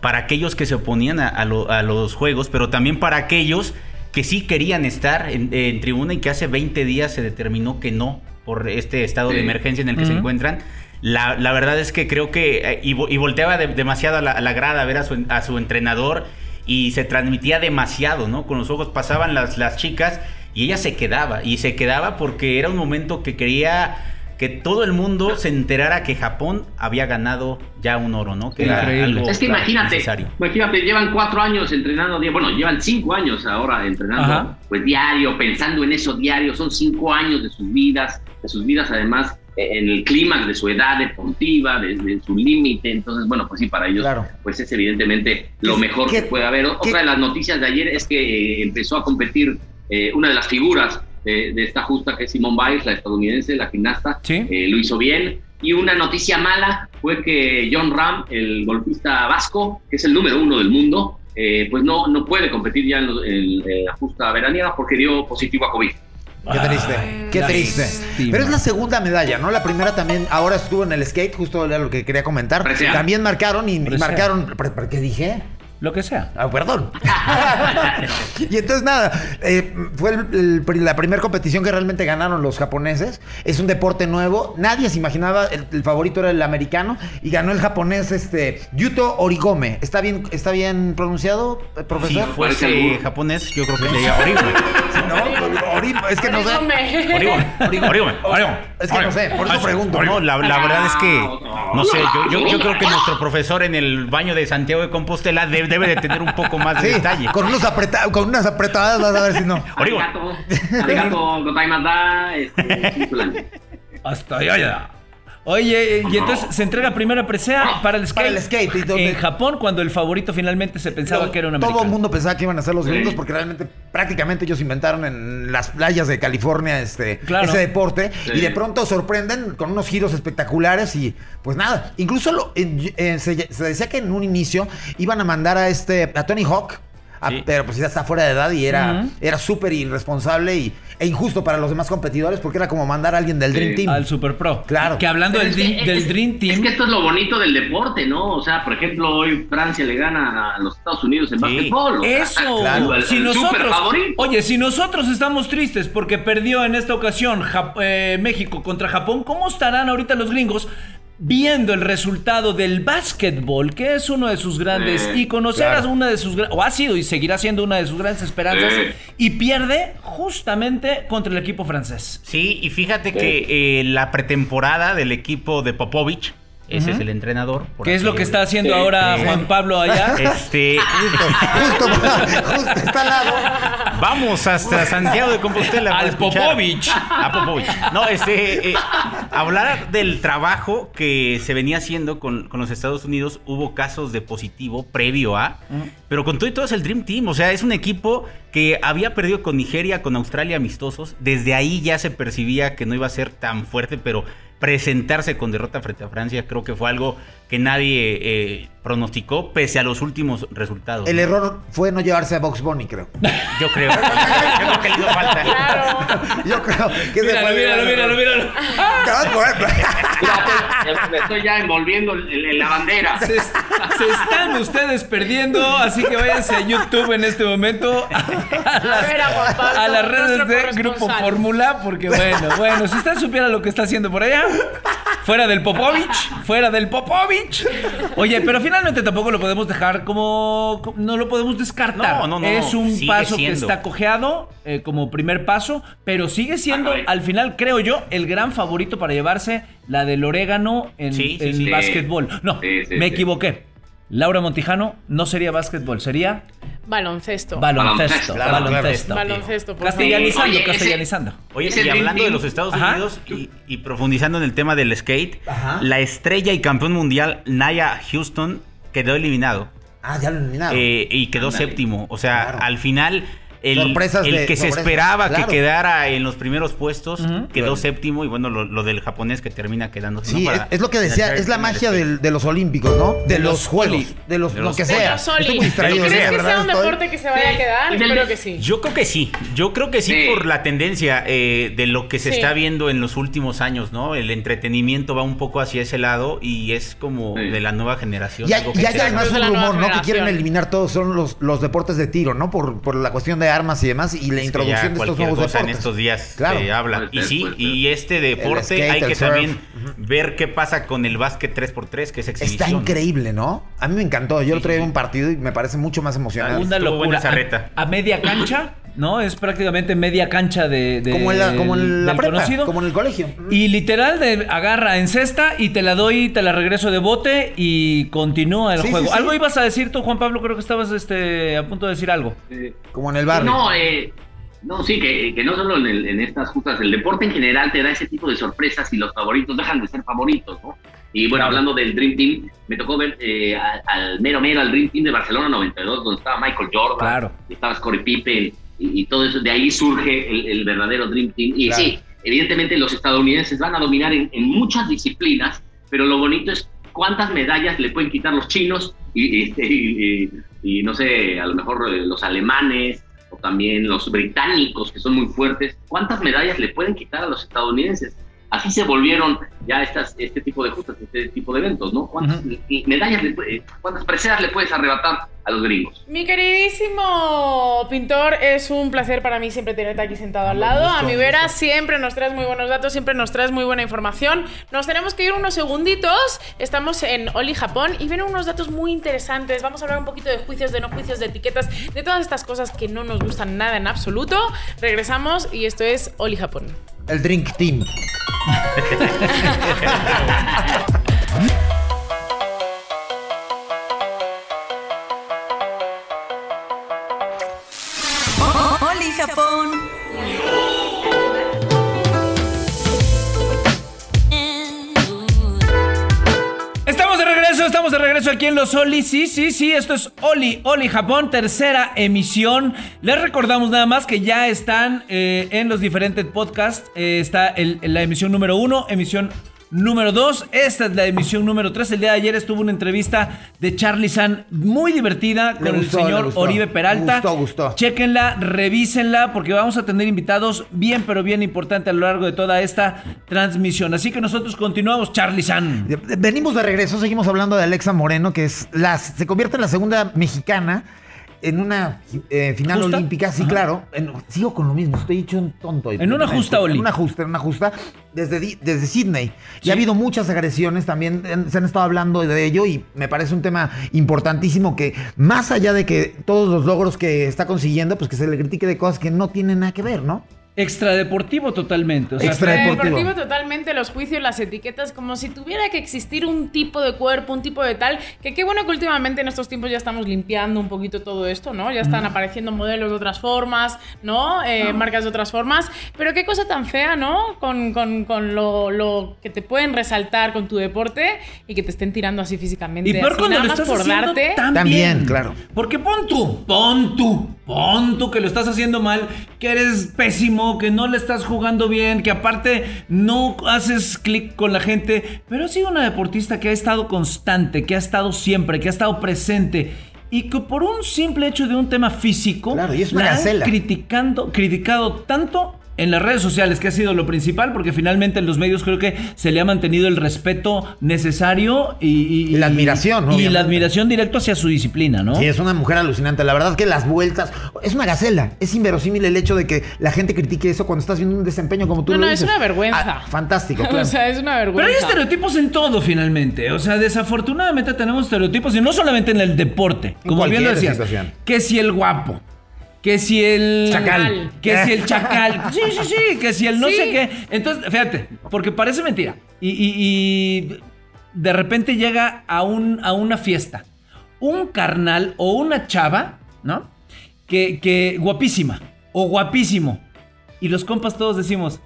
para aquellos que se oponían a, a lo- a los juegos, pero también para aquellos que sí querían estar en, en tribuna y que hace 20 días se determinó que no por este estado de emergencia en el que se encuentran. La, la verdad es que creo que eh, y, vo- y volteaba de- demasiado a la, a la grada a ver a su, a su entrenador y se transmitía demasiado, ¿no? Con los ojos pasaban las, las chicas y ella se quedaba y se quedaba porque era un momento que quería que todo el mundo se enterara que Japón había ganado ya un oro, ¿no? Que era algo Es que imagínate, necesario. imagínate, llevan cuatro años entrenando, bueno, llevan cinco años ahora entrenando, Ajá. pues diario, pensando en eso diario, son cinco años de sus vidas, de sus vidas además eh, en el clímax de su edad deportiva, de, de su límite, entonces bueno, pues sí, para ellos, Claro. pues es evidentemente lo ¿Qué- mejor qué- que puede haber. qué- Otra de las noticias de ayer es que eh, empezó a competir eh, una de las figuras de, de esta justa que es Simone Biles, la estadounidense, la gimnasta, Sí. eh, lo hizo bien. Y una noticia mala fue que John Ram, el golfista vasco, que es el número uno del mundo, eh, pues no, no puede competir ya en, lo- en- en la justa veraniega porque dio positivo a COVID. Qué triste, qué triste. lástima. Pero es la segunda medalla, ¿no? La primera también, ahora estuvo en el skate, justo era lo que quería comentar. Presea. También marcaron y, Presea. marcaron. ¿Pero, pero qué dije? Lo que sea. Ah, perdón. y entonces nada, eh, fue el- el- la primera competición que realmente ganaron los japoneses. Es un deporte nuevo. Nadie se imaginaba, el, el favorito era el americano y ganó el japonés este Yuto Origome. ¿Está bien, está bien pronunciado, eh, Si profesor? Parece fuese japonés, yo creo que sería. Sí, ¿no? Ori- es que no sé. Origome. Horrible. Horrible. Es que no sé, por eso pregunto. No, la, la verdad es que, Ah, no sé, yo, yo, yo creo que nuestro profesor en el baño de Santiago de Compostela de- debe de tener un poco más de Sí, detalle. con, unos apreta- con unas apretadas vas a ver si no. Origo. Arigato, arigato, gotaimata, este. Hasta allá, ya. Oye, y entonces se entrega primera presea para el skate. Para el skate, y donde- En Japón, cuando el favorito finalmente se pensaba que era un americano. Todo el mundo pensaba que iban a ser los gringos porque realmente prácticamente ellos inventaron en las playas de California este Claro. ese deporte Sí. y de pronto sorprenden con unos giros espectaculares y pues nada, incluso lo- eh, se, se decía que en un inicio iban a mandar a este a Tony Hawk a- Sí. pero pues ya está fuera de edad y era, era súper irresponsable y, e injusto para los demás competidores porque era como mandar a alguien del Sí. Dream Team. Al Super Pro. Claro. Que hablando del, que- Dream- del es- Dream Team. Es que esto es lo bonito del deporte, ¿no? O sea, por ejemplo, hoy Francia le gana a los Estados Unidos en Sí. básquetbol. o sea, Eso, claro, el- si el nosotros, oye, si nosotros estamos tristes porque perdió en esta ocasión Jap- eh, México contra Japón, ¿cómo estarán ahorita los gringos viendo el resultado del básquetbol, que es uno de sus grandes Eh, íconos, claro. era una de sus o ha sido y seguirá siendo una de sus grandes esperanzas Eh. y pierde justamente contra el equipo francés. Sí, y fíjate que eh, la pretemporada del equipo de Popovich, ese es el entrenador. por ¿Qué es lo que está haciendo ahora. Juan Pablo allá? Este, Justo, justo, justo está al lado. vamos hasta Santiago de Compostela. Al Popovich. A Popovich. No, este, eh, hablar del trabajo que se venía haciendo con, con los Estados Unidos, hubo casos de positivo previo a, pero con todo y todo es el Dream Team, o sea, es un equipo que había perdido con Nigeria, con Australia amistosos, desde ahí ya se percibía que no iba a ser tan fuerte, pero presentarse con derrota frente a Francia creo que fue algo que nadie eh, pronosticó pese a los últimos resultados. El ¿no? error fue no llevarse a Box Bunny, creo. Yo creo. Yo creo que le hizo falta. Claro. Yo creo que se Míralo, fue- míralo, míralo, míralo. Mira, me estoy ya envolviendo en, la bandera. Se, se están ustedes perdiendo, así que váyanse a YouTube en este momento a las, ver a a las redes de. Grupo Fórmula, porque bueno, bueno, si usted supiera lo que está haciendo por allá, fuera del Popovich, fuera del Popovich. Oye, pero finalmente tampoco lo podemos dejar como, no lo podemos descartar. No, no, no, es un sigue paso que está cojeado eh, como primer paso, pero sigue siendo al final, creo yo, el gran favorito para llevarse la del orégano en, Sí, sí, en sí. básquetbol. No, Sí, sí, me sí. equivoqué. Laura Montijano no sería básquetbol, sería Baloncesto. baloncesto. Baloncesto, claro, baloncesto. claro. Baloncesto, por favor. Castellanizando, Oye, ese- castellanizando. Oye, Ese y hablando de los Estados Ajá. Unidos y, y profundizando en el tema del skate, Ajá. la estrella y campeón mundial Naya Houston quedó eliminado Ah, ya lo eliminaron. eh, y quedó séptimo. O sea, Claro. al final el, Sorpresas el de- que se esperaba claro. que quedara en los primeros puestos quedó Claro. séptimo y bueno, lo, lo del japonés que termina quedando. Sí, es, es lo que decía, es la magia del- de los olímpicos, ¿no? De, De los, los juegos, de los De lo que sea. Estoy muy distraído, ¿crees de ¿Crees que verdad sea un estoy- deporte que se vaya a quedar? Sí. Espero que sí. Yo creo que sí, yo creo que sí, Sí. por la tendencia eh, de lo que se Sí. está viendo en los últimos años, ¿no? El entretenimiento va un poco hacia ese lado y es como Sí. de la nueva generación. Y hay, además un rumor, ¿no? Que quieren eliminar todos son los, los deportes de tiro, ¿no? Por, por la cuestión de armas y demás y la Es introducción de estos cualquier nuevos cosa deportes. en estos días Claro. se habla. Puede Y sí, y este deporte skate, hay que surf. también ver qué pasa con el básquet 3x3, que es exhibición. Está increíble, ¿no? A mí me encantó. Yo lo Sí, traía sí. un partido y me parece mucho más emocionante. Una locura. A- reta. A, media cancha, ¿no? Es prácticamente media cancha de, de- como en la, como en la del prepa, conocido. como en el colegio. Y literal de agarra en cesta y te la doy y te la regreso de bote y continúa el Sí, juego. sí, sí. Algo ibas a decir tú, Juan Pablo, creo que estabas este, a punto de decir algo. Eh, Como en el barrio. No, eh, no, sí, que, que no solo en, el- en estas justas, el deporte en general te da ese tipo de sorpresas y los favoritos dejan de ser favoritos, ¿no? Y bueno, hablando del Dream Team, me tocó ver eh, a- al mero mero, al Dream Team de Barcelona 92, donde estaba Michael Jordan, Claro. y estaba Scottie Pippen, y, y todo eso, de ahí surge el, el verdadero Dream Team. Y Claro. sí, evidentemente los estadounidenses van a dominar en, en muchas disciplinas, pero lo bonito es cuántas medallas le pueden quitar los chinos y, y- y, no sé, a lo mejor eh, los alemanes o también los británicos que son muy fuertes, cuántas medallas le pueden quitar a los estadounidenses. Así se volvieron ya estas, este tipo de justas, este tipo de eventos, ¿no? ¿Cuántas Ujú. y medallas, le cuántas preseas le puedes arrebatar a los gringos? Mi queridísimo pintor, es un placer para mí siempre tenerte aquí sentado al lado. gusto, a mi vera gusto. siempre nos traes muy buenos datos, siempre nos traes muy buena información. Nos tenemos que ir unos segunditos. Estamos en Oli Japón y vienen unos datos muy interesantes. Vamos a hablar un poquito de juicios, de no juicios, de etiquetas, de todas estas cosas que no nos gustan nada en absoluto. Regresamos y esto es Oli Japón. El Drink Team. de regreso aquí en los Oli. Sí, sí, sí, esto es Oli, Oli Japón, tercera emisión. Les recordamos nada más que ya están eh, en los diferentes podcasts. Eh, está la emisión número uno, emisión número dos. Esta es la emisión número tres. El día de ayer estuvo una entrevista de Charlie San muy divertida con gustó, el señor. Oribe Peralta. Gustó, gustó. Chéquenla, revísenla, porque vamos a tener invitados bien, pero bien importantes a lo largo de toda esta transmisión. Así que nosotros continuamos, Charlie San. Venimos de regreso, seguimos hablando de Alexa Moreno, que es la, se convierte en la segunda mexicana en una eh, final ¿Justa? olímpica, sí, Ajá. claro. En- sigo con lo mismo, estoy hecho un tonto. En una justa, Oli. En una justa, en una justa, desde, desde Sydney. Y ha habido muchas agresiones también, en- se han estado hablando de ello y me parece un tema importantísimo que más allá de que todos los logros que está consiguiendo, pues que se le critique de cosas que no tienen nada que ver, ¿no? Extradeportivo totalmente. O sea, Extra- Extradeportivo. Deportivo totalmente, los juicios, las etiquetas, como si tuviera que existir un tipo de cuerpo, un tipo de tal, que qué bueno que últimamente en estos tiempos ya estamos limpiando un poquito todo esto, ¿no? Ya están apareciendo modelos de otras formas, ¿no? Eh, Marcas de otras formas, pero qué cosa tan fea, ¿no? Con, con- con lo, lo que te pueden resaltar con tu deporte y que te estén tirando así físicamente. Y peor así, cuando nada lo más estás por haciendo darte. También, bien. claro. Porque pon tú, pon tú, pon tú que lo estás haciendo mal, que eres pésimo, que no le estás jugando bien, que aparte no haces clic con la gente. Pero ha sido una deportista que ha estado constante, que ha estado siempre, que ha estado presente. Y que por un simple hecho de un tema físico, Claro, y es una la han criticando, criticado tanto en las redes sociales, que ha sido lo principal, porque finalmente en los medios creo que se le ha mantenido el respeto necesario y, la admiración, y obviamente. la admiración directo hacia su disciplina, ¿no? Sí, es una mujer alucinante. La verdad que las vueltas. Es una gacela. Es inverosímil el hecho de que la gente critique eso cuando estás viendo un desempeño como tú No, lo no, es una vergüenza. Ah, fantástico, claro. O sea, es una Pero vergüenza. hay estereotipos en todo finalmente. O sea, desafortunadamente tenemos estereotipos y no solamente en el deporte, En como bien lo decías. situación. Que si el guapo, que si el Chacal. que si el chacal, sí, sí, sí, que si el no Sí. sé qué. Entonces, fíjate, porque parece mentira. Y, y- y de repente llega a, un, a una fiesta un carnal o una chava, ¿no? Que, que guapísima o guapísimo. Y los compas todos decimos,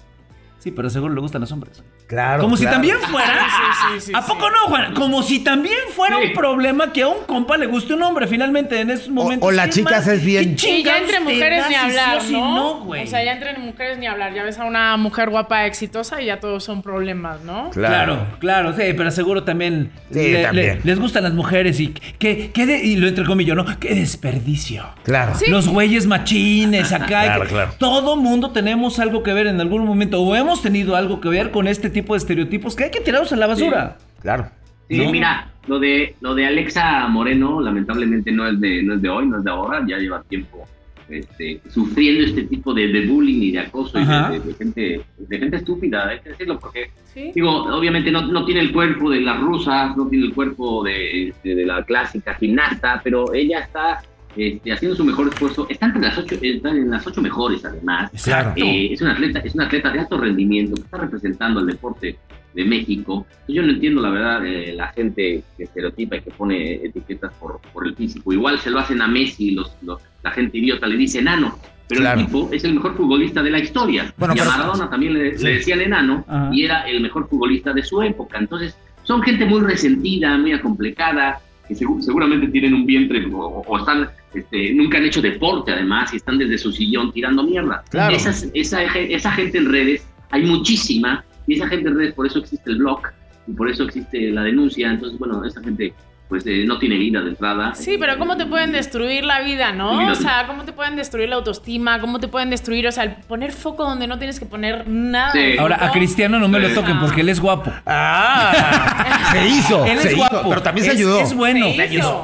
sí, pero seguro le gustan los hombres. Claro. Como si claro. también fuera. Sí, sí, sí, ¿A sí. poco no, Juan? Como si también fuera Sí. un problema que a un compa le guste un hombre. Finalmente, en esos momentos. o las ¿qué chicas es bien- ¿Qué Sí, ya entre mujeres ni sí hablar, o si ¿no? güey? o sea, ya entre mujeres ni hablar. Ya ves a una mujer guapa, exitosa y ya todos son problemas, ¿no? Claro, claro, sí, pero seguro también, Sí, le- también. le- les gustan las mujeres y que, que de- y lo entrecomillo, ¿no? Qué desperdicio. Claro. Sí. Los güeyes machines acá. Claro, que- claro. Todo mundo tenemos algo que ver en algún momento o hemos tenido algo que ver con este tipo de estereotipos que hay que tirarlos a la basura. Claro. Sí, ¿No? mira, lo de lo de Alexa Moreno lamentablemente no es de no es de hoy, no es de ahora, ya lleva tiempo este, sufriendo este tipo de, de bullying y de acoso y de, de- de gente de gente estúpida, hay que decirlo porque Sí. digo, obviamente no, no tiene el cuerpo de las rusas, no tiene el cuerpo de, este, de la clásica gimnasta, pero ella está este, haciendo su mejor esfuerzo, está entre las ocho, está en las ocho mejores además. Eh, es, una atleta, es una atleta de alto rendimiento que está representando al deporte de México. Yo no entiendo, la verdad, eh, la gente que estereotipa y que pone etiquetas por, por el físico. Igual se lo hacen a Messi, los, los- la gente idiota le dice enano. Pero Claro. el tipo es el mejor futbolista de la historia. Bueno, y a Maradona también le, Sí. le decían enano Ajá. y era el mejor futbolista de su época. Entonces, son gente muy resentida, muy acomplejada, que segu- seguramente tienen un vientre o, o están, este, nunca han hecho deporte además y están desde su sillón tirando mierda. Claro. Esas- esa, esa gente en redes, hay muchísima, y esa gente en redes, por eso existe el blog y por eso existe la denuncia. Entonces, bueno, esa gente pues eh, no tiene vida de entrada. Sí, pero ¿cómo te pueden destruir la vida, no? O sea, ¿cómo te pueden destruir la autoestima? ¿Cómo te pueden destruir, o sea, el poner foco donde no tienes que poner nada? Sí. Ahora, a? Cristiano no me lo toquen porque él es guapo. Ah, se hizo. Él se es hizo, guapo. pero también se Es- ayudó. Es bueno.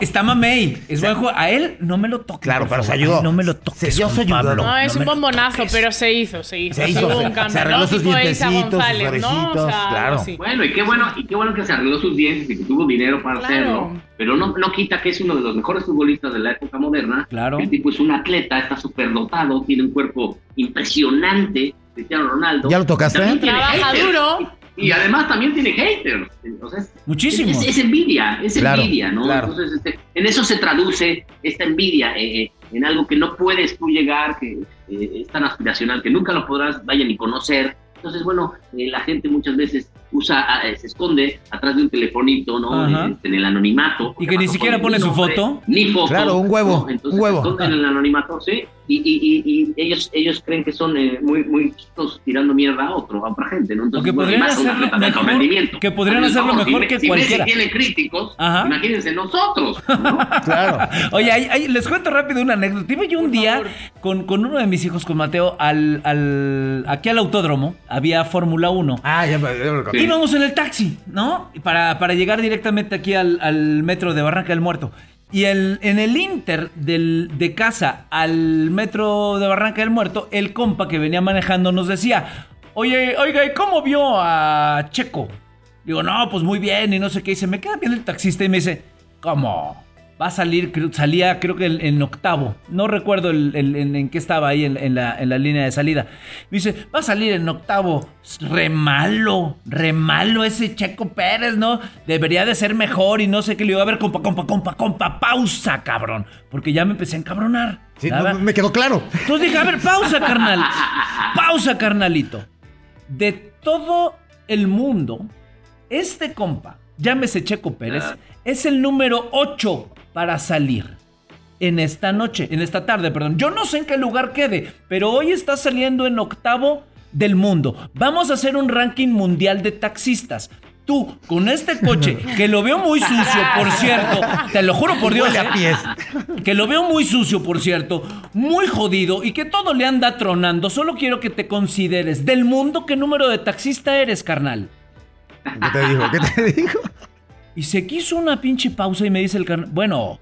Está mamey. Es buen juego. A él no me lo toquen. Claro, pero se ayudó. Ay, No me lo toques. Juan ayuda. Pablo. No, es un bombonazo, toques. pero se hizo, se hizo. Se hizo, hubo un cambio, se arregló ¿no? sus dientecitos, sus ¿no? O sea, claro. Bueno, y qué bueno, y qué bueno que se arregló sus dientes y que tuvo dinero para Claro. Pero no, no quita que es uno de los mejores futbolistas de la época moderna. Claro. El tipo es un atleta, está súper dotado, tiene un cuerpo impresionante. Cristiano Ronaldo. ¿Ya lo tocaste? Trabaja duro. Y, además también tiene haters. O sea, es, Muchísimos. Es, es envidia, es Claro, envidia, ¿no? claro. Entonces, este, en eso se traduce esta envidia, eh, eh, en algo que no puedes tú llegar, que eh, es tan aspiracional, que nunca lo podrás, vaya, ni conocer, Entonces, bueno, eh, la gente muchas veces usa, ah, eh, se esconde atrás de un telefonito, ¿no? Este, en el anonimato. Y que ni siquiera pone su nombre, foto. Ni foto. Claro, un huevo, ¿no? Entonces un huevo. se en el anonimato, sí. Y, y, y, y ellos, ellos creen que son eh, muy, muy chistosos tirando mierda a otro, a otra gente, ¿no? O que podrían hacerlo mejor- que podrían Entonces, hacerlo mejor si, que si cualquiera. Messi tiene críticos, Ajá. imagínense nosotros, ¿no? Claro. Oye, ahí- ahí les cuento rápido una anécdota. Iba yo un Por día con, con uno de mis hijos, con Mateo, al, al, aquí al autódromo. Había Fórmula 1. Ah, ya, me- ya me lo conté. Íbamos en el taxi, ¿no? Para, para llegar directamente aquí al, metro de Barranca del Muerto. Y el, en el inter de casa al metro de Barranca del Muerto, el compa que venía manejando nos decía, oye, oiga, ¿y cómo vio a Checo? Digo, no, pues muy bien y no sé qué. Y se me queda bien el taxista y me dice, ¿cómo? Va a salir, salía creo que en, octavo. No recuerdo el- el- en, en qué estaba ahí en, en la, en la línea de salida. Me dice, va a salir en octavo. Re malo, re malo ese Checo Pérez, ¿no? Debería de ser mejor y no sé qué. Le digo, a ver, compa, compa, compa, compa, pausa, cabrón. Porque ya me empecé a encabronar. Sí, me quedó claro. Entonces dije, a ver, pausa, carnal. Pausa, carnalito. De todo el mundo, este compa, llámese Checo Pérez, Ah. es el número 8 para salir. En esta noche, en esta tarde, perdón. Yo no sé en qué lugar quede, pero hoy está saliendo en octavo del mundo. Vamos a hacer un ranking mundial de taxistas. Tú, con este coche, que lo veo muy sucio, por cierto, te lo juro por Dios, Huele a ¿eh? que lo veo muy sucio, por cierto, muy jodido y que todo le anda tronando. Solo quiero que te consideres del mundo qué número de taxista eres, carnal. ¿Qué te dijo? ¿Qué te dijo? Y se quiso una pinche pausa y me dice el carnal, bueno,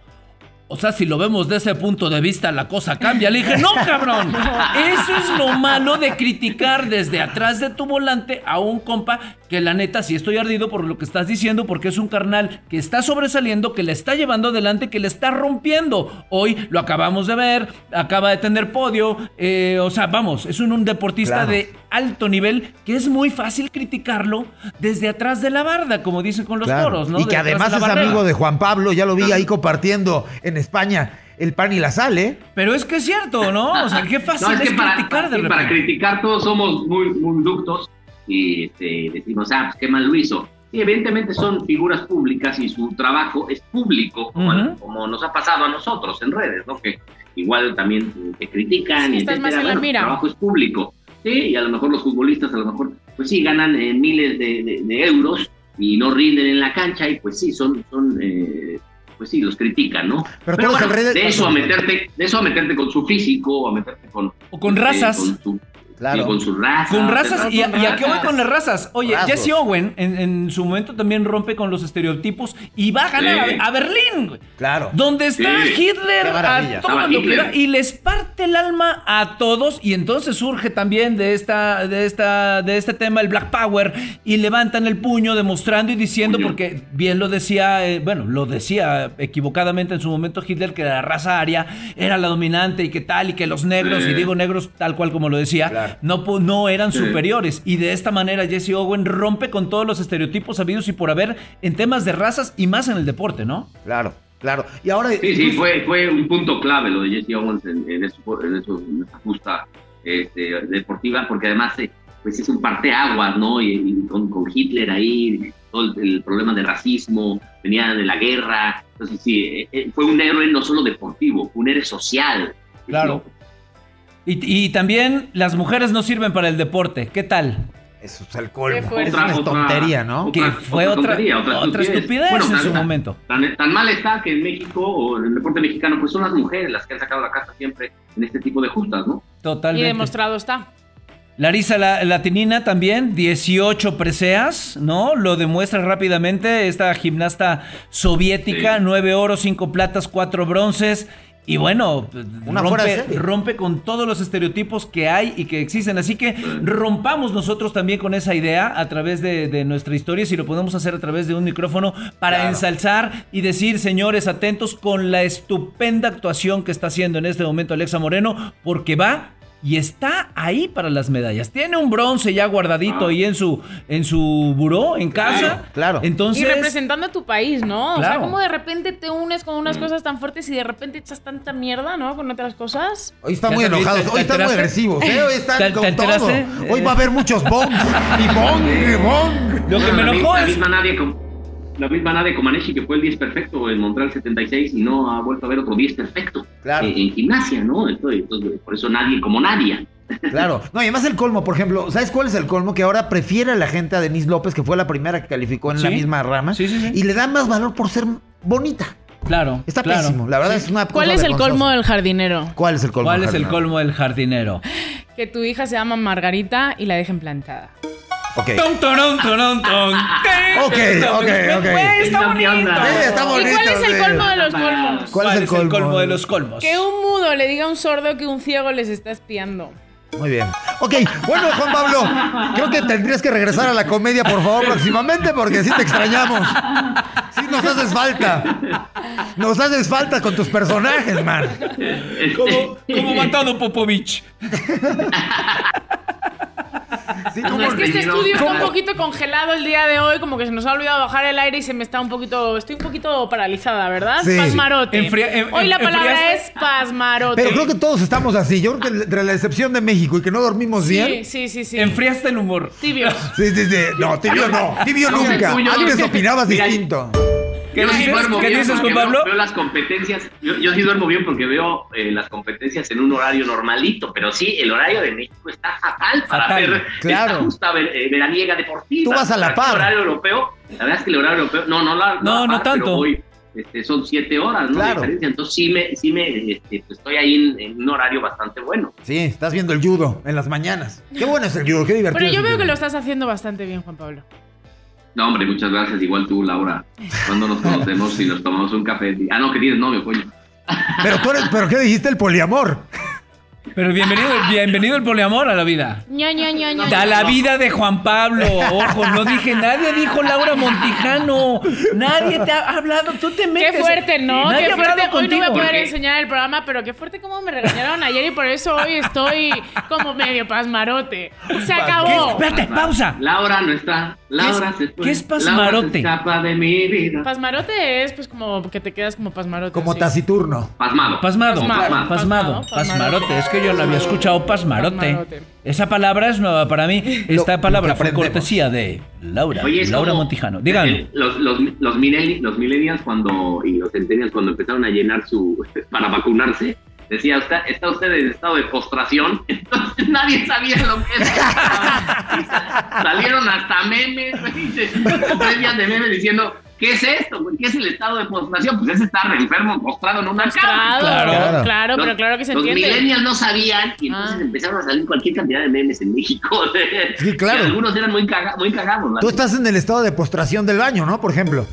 o sea, si lo vemos desde ese punto de vista, la cosa cambia. Le dije, no, cabrón. Eso es lo malo de criticar desde atrás de tu volante a un compa que la neta sí estoy ardido por lo que estás diciendo, porque es un carnal que está sobresaliendo, que le está llevando adelante, que le está rompiendo. Hoy lo acabamos de ver, acaba de tener podio. eh, o sea, vamos, es un, un deportista Claro. de alto nivel que es muy fácil criticarlo desde atrás de la barda, como dicen con los Claro. toros, ¿no? Y que de además es barrera. amigo de Juan Pablo, ya lo vi ahí compartiendo en España el pan y la sal, ¿eh? Pero es que es cierto, ¿no? O sea, qué fácil No, es es, que para, criticar de para criticar todos somos muy, muy ductos y este, decimos, ah, pues qué mal lo hizo. Sí, evidentemente son figuras públicas y su trabajo es público, como, nos ha pasado a nosotros en redes, ¿no? Que igual también te critican Sí, y estás etcétera. más en la Bueno, mira. El trabajo es público. Sí, y a lo mejor los futbolistas, a lo mejor, pues sí, ganan eh, miles de, de- de euros y no rinden en la cancha y pues sí, son, son eh, pues sí, los critican, ¿no? Pero en redes- de eso a meterte, de eso a meterte con su físico, o a meterte con O con eh, razas. con su- Claro. sí, con sus razas. Con razas, y, con y a qué voy con las razas. Oye, Rasgos. Jesse Owen en, en su momento también rompe con los estereotipos y va a ganar Sí. a, a Berlín, güey. Claro. Donde está Sí. Hitler a todo Estaba lo que Hitler. da y les parte el alma a todos y entonces surge también de esta de esta de este tema el Black Power y levantan el puño demostrando y diciendo Puño. porque bien lo decía eh, bueno lo decía equivocadamente en su momento Hitler que la raza aria era la dominante y que tal y que los negros Sí. y digo negros tal cual como lo decía Claro. No eran Sí. superiores y de esta manera Jesse Owen rompe con todos los estereotipos habidos y por haber en temas de razas y más en el deporte, ¿no? Claro, claro. Y ahora. Sí, sí, fue, fue un punto clave lo de Jesse Owens en, en, eso- en eso- en esa justa este, deportiva, porque además eh, pues es un parteaguas, ¿no? Y, y con, con Hitler ahí, todo el, el problema de racismo, venía de la guerra. Entonces, sí, eh, eh, fue un héroe no solo deportivo, fue un héroe social. Claro. Y, y también las mujeres no sirven para el deporte. ¿Qué tal? Eso es el colmo. Es una tontería, ¿no? otra- que fue otra, tontería, otra, estupidez Bueno, en tan- su tan- momento. Tan, tan mal está que en México o en el deporte mexicano, pues son las mujeres las que han sacado la casa siempre en este tipo de justas, ¿no? Y Totalmente. demostrado está. Larisa la, Latinina también, 18 preseas, ¿no? Lo demuestra rápidamente esta gimnasta soviética, Sí. 9 oros, 5 platas, 4 bronces. Y bueno, Una rompe, rompe con todos los estereotipos que hay y que existen. Así que rompamos nosotros también con esa idea a través de, de nuestra historia, si lo podemos hacer a través de un micrófono, para Claro. ensalzar y decir, señores, atentos con la estupenda actuación que está haciendo en este momento Alexa Moreno, porque va y está ahí para las medallas. Tiene un bronce ya guardadito ahí en su en su buró en casa. Claro. Entonces Y representando a tu país, ¿no? O sea, como de repente te unes con Mm. unas cosas tan fuertes y de repente echas tanta mierda, ¿no? Con otras cosas. Hoy están ¿Ya muy enojados, hoy están muy agresivos, ¿eh? Hoy están ¿Te- con todo. Hoy va a haber muchos bongs. Y bong, y bong. lo que me enojó es misma nadie con la misma nadie Comaneci que fue el 10 perfecto en Montreal 76 y no ha vuelto a ver otro 10 perfecto Claro. eh, en gimnasia, ¿no? Entonces, entonces, por eso nadie como nadie. Claro. No, y además el colmo, por ejemplo, ¿sabes cuál es el colmo? Que ahora prefiere a la gente a Denise López, que fue la primera que calificó en la misma rama. Sí, sí, sí. Y le da más valor por ser bonita. claro. Está claro. pésimo. La verdad es una cosa ¿Cuál es el colmo del jardinero? ¿Cuál es el colmo? ¿Cuál es el Jardinero? colmo del jardinero? Que tu hija se llama Margarita y la dejen plantada. Ok. Ton, toron, ton. ¿Qué? Ok, Está ok, bonito. ok. Güey, Está bonito. bonito. Sí, está ¿Y bonito. cuál es el colmo de los colmos? ¿Cuál es el colmo? de los colmos? Que un mudo le diga a un sordo que un ciego les está espiando. Muy bien. Ok, bueno, Juan Pablo, creo que tendrías que regresar a la comedia, por favor, próximamente, porque sí te extrañamos. Sí nos haces falta. Nos haces falta con tus personajes, man. Como, como matado Popovich. Sí, ¿cómo- Es que este estudio está un poquito congelado el día de hoy, como que se nos ha olvidado bajar el aire y se me está un poquito. Estoy un poquito paralizada, ¿verdad? Sí. Pasmarote. Enfría- en- hoy la palabra enfriaste. es pasmarote. Pero creo que todos estamos así. Yo creo que entre la excepción de México y que no dormimos Sí, bien. sí, sí, sí. Enfriaste el humor. Tibios. Sí, sí, sí. No, tibio no. Tibio No, nunca. Antes opinabas Mira, distinto. ¿Qué yo sí dices? duermo ¿Qué bien dices, porque Juan Pablo? Veo, veo las competencias, yo, yo sí duermo bien porque veo eh, las competencias en un horario normalito, pero sí, el horario de México está fatal para Fatal, ver claro. esta justa ver- eh, veraniega deportiva. Tú vas a la par. El horario europeo, la verdad es que el horario europeo, no, no, la, No, la no par, tanto. pero voy, este, son siete horas, ¿no? Claro. Entonces sí me, sí me, este, pues, estoy ahí en, en un horario bastante bueno. Sí, estás viendo el judo en las mañanas. Qué bueno es el judo, qué divertido. Pero yo veo que lo estás haciendo bastante bien, Juan Pablo. No, hombre, muchas gracias, igual tú, Laura. Cuando nos conocemos y nos tomamos un café. Ah, no, que tienes novio, coño. Pero tú eres, pero ¿qué dijiste el poliamor? Pero bienvenido, bienvenido el poliamor a la vida. ña, ña, ña, ña. A la vida de Juan Pablo. Ojo, no dije, nadie dijo Laura Montijano. Nadie te ha hablado, tú te Qué metes. fuerte, ¿no? Nadie Qué ha fuerte. Hoy no voy a contigo. poder enseñar el programa, pero qué fuerte cómo me regañaron ayer y por eso hoy estoy como medio pasmarote. Se ¿Qué? acabó. Espérate, pausa. Laura no está. Laura ¿Qué es- se fue. qué es pasmarote? Laura se escapa de mi vida. Pasmarote es pues como que te quedas como pasmarote. Como sí. taciturno. Pasmado. Pasmado, Pasmado, pasmado, pasmado, pasmarote. Es que yo lo había escuchado pasmarote. Pasmarote. Esa palabra es nueva para mí. Esta lo palabra que fue cortesía de Laura. Oye, Laura como- Montijano. Díganlo. eh, Los, los, los, los millennials cuando, y los centennials cuando empezaron a llenar su. para vacunarse, decía, usted, está usted en estado de postración. Entonces nadie sabía lo que era. Salieron hasta memes, tres días de memes diciendo. ¿Qué es esto? ¿Qué es el estado de postración? Pues es estar enfermo, postrado en una cama. Claro, Claro. claro, Los- pero claro que se los entiende. millennials no sabían y entonces Ah. empezaron a salir cualquier cantidad de memes en México. Sí, claro. Y algunos eran muy, caga- muy cagados. Tú estás en el estado de postración del baño, ¿no? Por ejemplo.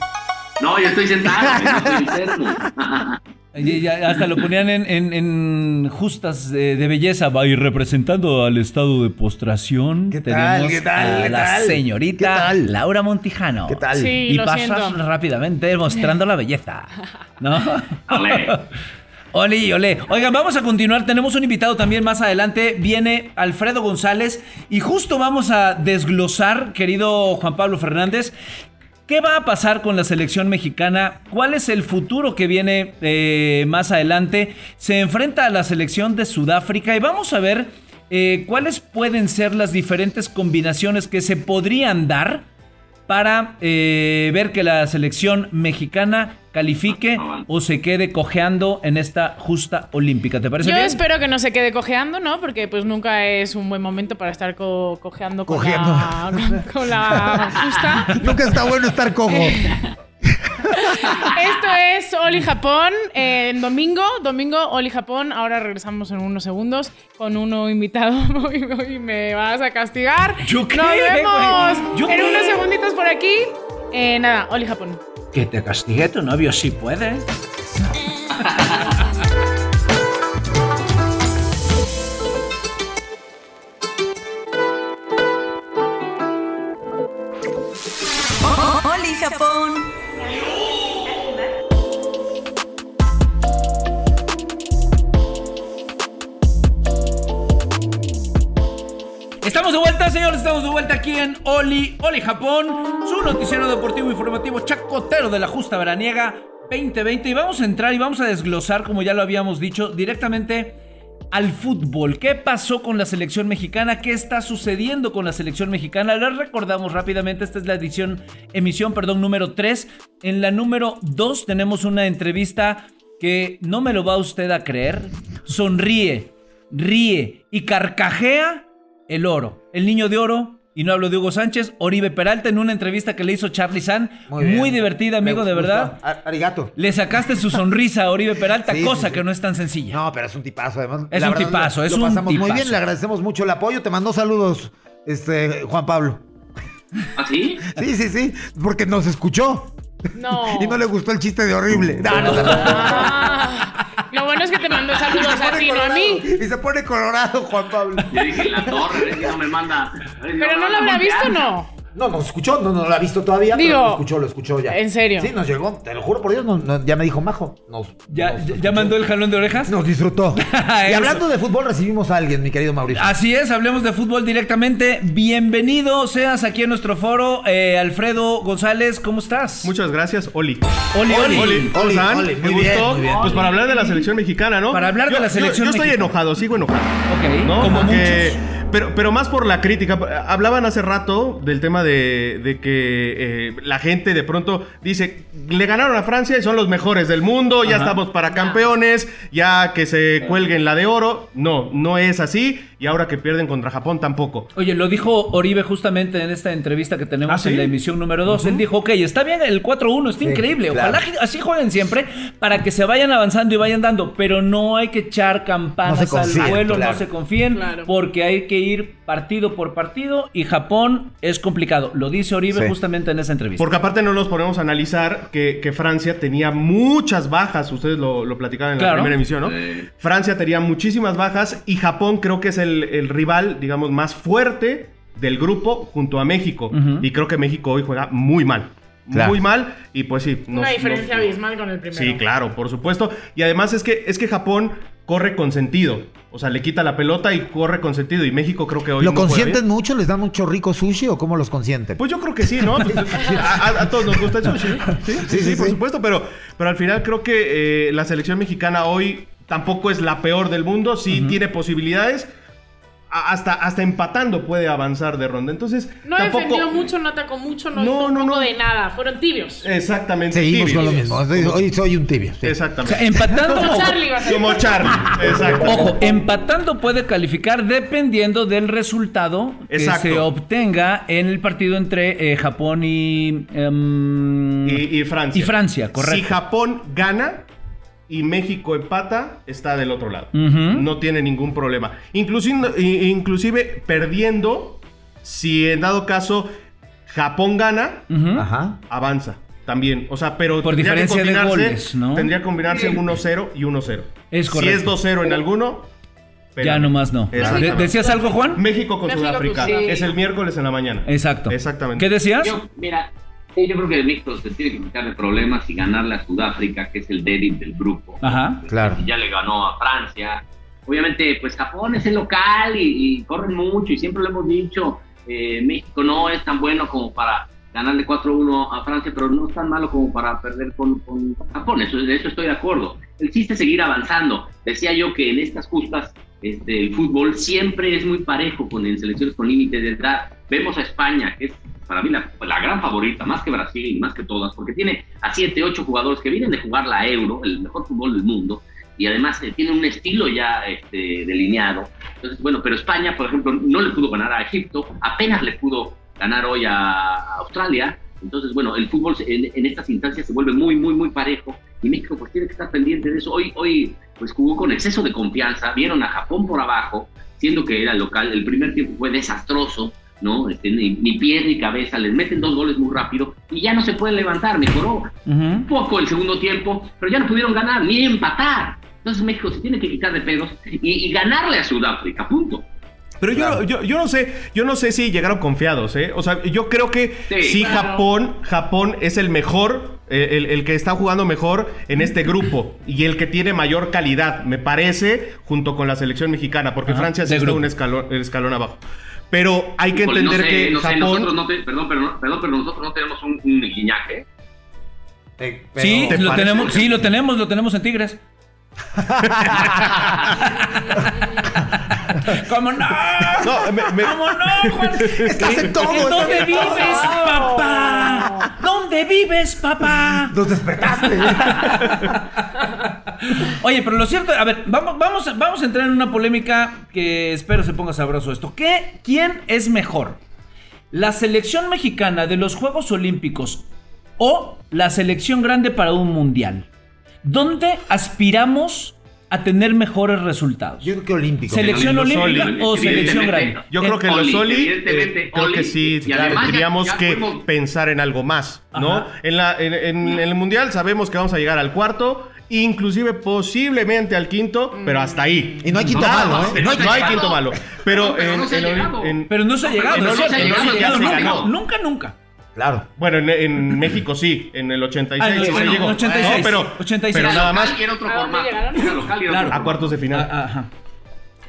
No, yo estoy sentado, yo no estoy enfermo. Y hasta lo ponían en, en- en justas de, de belleza. Va y representando al estado de postración. ¿Qué tal? tenemos ¿Qué tal? A ¿Qué la tal? señorita ¿Qué tal? Laura Montijano. ¿Qué tal? Sí, Y lo pasas siento. rápidamente mostrando la belleza. ¿No? Ole. Ole, ole. Oigan, vamos a continuar. Tenemos un invitado también más adelante. Viene Alfredo González. Y justo vamos a desglosar, querido Juan Pablo Fernández, ¿Qué va a pasar con la selección mexicana? ¿Cuál es el futuro que viene eh, más adelante? Se enfrenta a la selección de Sudáfrica y vamos a ver eh, cuáles pueden ser las diferentes combinaciones que se podrían dar para eh, ver que la selección mexicana califique o se quede cojeando en esta justa olímpica. ¿Te parece Yo bien? espero que no se quede cojeando, ¿no? Porque pues nunca es un buen momento para estar co- cojeando con, Cojeando. La, con, con la justa. Nunca está bueno estar cojo. Esto es Oli Japón eh, en domingo, domingo Oli Japón. Ahora regresamos en unos segundos con uno invitado. Hoy me vas a castigar. ¿Yo qué, Nos vemos en qué? unos segunditos por aquí. Eh, nada, Oli Japón. Que te castigue tu novio si puede. Oli Japón. De vuelta, señores, estamos de vuelta aquí en Oli, Oli Japón, su noticiero deportivo informativo chacotero de la justa veraniega 2020. Y vamos a entrar y vamos a desglosar, como ya lo habíamos dicho, directamente al fútbol. ¿Qué pasó con la selección mexicana? ¿Qué está sucediendo con la selección mexicana? Les recordamos rápidamente, esta es la edición, emisión, perdón, número 3. En la número 2 tenemos una entrevista que no me lo va usted a creer. Sonríe, ríe y carcajea el oro. El niño de oro, y no hablo de Hugo Sánchez, Oribe Peralta en una entrevista que le hizo Charlie San. Muy, divertida, amigo, Me de gustó. verdad. Arigato. Le sacaste su sonrisa a Oribe Peralta, Sí, cosa sí, que no es tan sencilla. No, pero es un tipazo, además. Es La un verdad, tipazo, lo- es lo un pasamos muy tipazo. bien, le agradecemos mucho el apoyo. Te mandó saludos, este, Juan Pablo. ¿Ah, sí? Sí, sí, sí, porque nos escuchó. No. Y no le gustó el chiste de horrible. No, no. Ah, lo bueno es que te mando Y saludos a ti, no a mí. Y se pone colorado, Juan Pablo. Yo dije, en la torre, a ver si no me manda. a ver si Pero no lo habrá visto, no. No, nos escuchó, no, no lo ha visto todavía, Digo, pero lo escuchó, lo escuchó ya. ¿en serio? Sí, nos llegó, te lo juro por Dios, no- no, ya me dijo Majo. Nos, ¿Ya, nos ya- mandó el jalón de orejas? Nos disfrutó. y hablando de fútbol, recibimos a alguien, mi querido Mauricio. Así es, hablemos de fútbol directamente. Bienvenido seas aquí en nuestro foro. Eh, Alfredo González, ¿cómo estás? Muchas gracias, Oli. Oli, Oli. Oli, ¿cómo Oli, están? Oli, muy Me bien, gustó. muy bien. Pues para hablar de la selección mexicana, ¿no? Para hablar de Yo- la yo- selección Yo, estoy mexicana. enojado, sigo enojado. Ok, ¿no? como Porque- muchos. Pero, pero más por la crítica. Hablaban hace rato del tema de, de que eh, la gente de pronto dice, le ganaron a Francia y son los mejores del mundo, ya estamos para campeones, ya que se cuelguen la de oro. No, no es así. Y ahora que pierden contra Japón tampoco. Oye, lo dijo Oribe justamente en esta entrevista que tenemos ¿Ah, sí? en la emisión número 2. Él dijo, ok, está bien el 4-1, está Sí, increíble. claro. Ojalá así jueguen siempre para que se vayan avanzando y vayan dando. Pero no hay que echar campanas No se confíen, al vuelo, claro. no se confíen, Claro. porque hay que ir partido por partido y Japón es complicado. Lo dice Oribe Sí. justamente en esa entrevista. Porque aparte no nos ponemos a analizar que, que Francia tenía muchas bajas, ustedes lo, lo platicaban en Claro. la primera emisión, ¿no? Sí. Francia tenía muchísimas bajas y Japón creo que es el, el rival, digamos, más fuerte del grupo junto a México. Ujú. Y creo que México hoy juega muy mal. Claro. Muy mal y pues sí. Una nos- diferencia nos- abismal con el primero. Sí, claro, por supuesto. Y además es que, es que Japón corre con sentido. O sea, le quita la pelota y corre con sentido. Y México creo que hoy ¿Lo no juega consienten bien. mucho? ¿Les dan mucho rico sushi o cómo los consienten? Pues yo creo que sí, ¿no? Pues, a, a- a todos nos gusta el sushi. Sí, sí, sí, sí, por sí. supuesto, pero, pero al final creo que eh, la selección mexicana hoy tampoco es la peor del mundo, sí tiene posibilidades. Hasta, hasta empatando puede avanzar de ronda. Entonces, No tampoco. defendió mucho, no atacó mucho, no, No, hizo un no, poco no. de nada. Fueron tibios. Exactamente. Seguimos tibios. con lo mismo. Hoy, soy un tibio. sí. O Exactamente. sea, empatando. Como Charlie va a ser. Como Charlie. Exacto. Ojo, empatando puede calificar dependiendo del resultado Exacto. que se obtenga en el partido entre eh, Japón y, em, Y, y Francia. y Francia, correcto. Si Japón gana y México empata, está del otro lado. No tiene ningún problema. Inclusive, inclusive perdiendo, si en dado caso Japón gana, avanza. También, o sea, pero Por tendría que diferencia de combinarse- goles, ¿no? Tendría que combinarse 1-0 y 1-0. Es Si correcto. es 2-0 en alguno, Ya espérame. nomás no. De- ¿Decías algo, Juan? México con Sudáfrica. Es el miércoles en la mañana. Exacto. Exactamente. ¿Qué decías? Yo, mira, yo creo que México se tiene que quitar de problemas y ganarle a Sudáfrica, que es el débil del grupo. Ajá. Claro. Y ya le ganó a Francia. Obviamente, pues Japón es el local y, y corren mucho y siempre lo hemos dicho. eh, México no es tan bueno como para ganarle 4-1 a Francia, pero no es tan malo como para perder con, con Japón. Eso, de eso estoy de acuerdo. El chiste es seguir avanzando. Decía yo que en estas justas este, el fútbol siempre es muy parejo con en selecciones con límite de edad. Vemos a España, que es para mí la, la gran favorita, más que Brasil más que todas, porque tiene a 7, 8 jugadores que vienen de jugar la Euro, el mejor fútbol del mundo, y además eh, tiene un estilo ya este, delineado. Entonces, bueno, pero España, por ejemplo, no le pudo ganar a Egipto, apenas le pudo ganar hoy a Australia. Entonces, bueno, el fútbol en estas instancias se vuelve muy, muy, muy parejo y México pues tiene que estar pendiente de eso. Hoy, hoy pues jugó con exceso de confianza, vieron a Japón por abajo, siendo que era local. El primer tiempo fue desastroso, ¿no? Este, ni, ni pies ni cabeza, les meten dos goles muy rápido y ya no se pueden levantar. Mejoró un poco el segundo tiempo, pero ya no pudieron ganar ni empatar. Entonces México se tiene que quitar de pedos y, y ganarle a Sudáfrica, punto. Pero yo, Claro. yo, yo no sé, yo no sé si llegaron confiados, ¿eh? O sea, yo creo que Sí, sí, claro. Japón, Japón es el mejor, eh, el, el que está jugando mejor en este grupo y el que tiene mayor calidad, me parece, junto con la selección mexicana, porque Ajá, Francia sí está un escalón, el escalón abajo. Pero hay que no entender sé, que no sé, Japón... nosotros no te- perdón, pero, no- perdón, pero nosotros no tenemos un, un guiñaje. Eh, pero- Sí, ¿Te lo parece? tenemos, sí, lo tenemos, lo tenemos en Tigres. ¿Cómo no? No, me- me- ¿Cómo no, Juan? Estás en todo, ¿En estás dónde todo. vives, papá? ¿Dónde vives, papá? Nos despertaste. Oye, pero lo cierto, a ver, vamos, vamos, a- vamos a entrar en una polémica que espero se ponga sabroso esto. ¿Qué, ¿Quién es mejor? ¿La selección mexicana de los Juegos Olímpicos o la selección grande para un mundial? ¿Dónde aspiramos a tener mejores resultados? Yo creo que olímpico. ¿Selección olímpica Oli- o selección grande? Yo creo que en los Oli, Oli, eh, creo que Oli, sí ya- tendríamos ya que fuimos- pensar en algo más, ¿no? Ajá. En, la, en, en- en el Mundial sabemos que vamos a llegar al cuarto, inclusive posiblemente al quinto, pero hasta ahí. Y no hay quinto malo, ¿eh? No No, se ha hay quinto malo. Pero, No, pero en, no se ha en Oli- llegado. en- Pero no se ha llegado, pero no se ha no llegado, nunca, nunca. Claro. bueno, en, en México sí, en el 86 Ah, el- sí se bueno, llegó. 86, No, pero, 86. pero nada más era otro ¿A dónde formato. llegaron? Era local y era Claro. otro a cuartos de final. Ah, Ajá.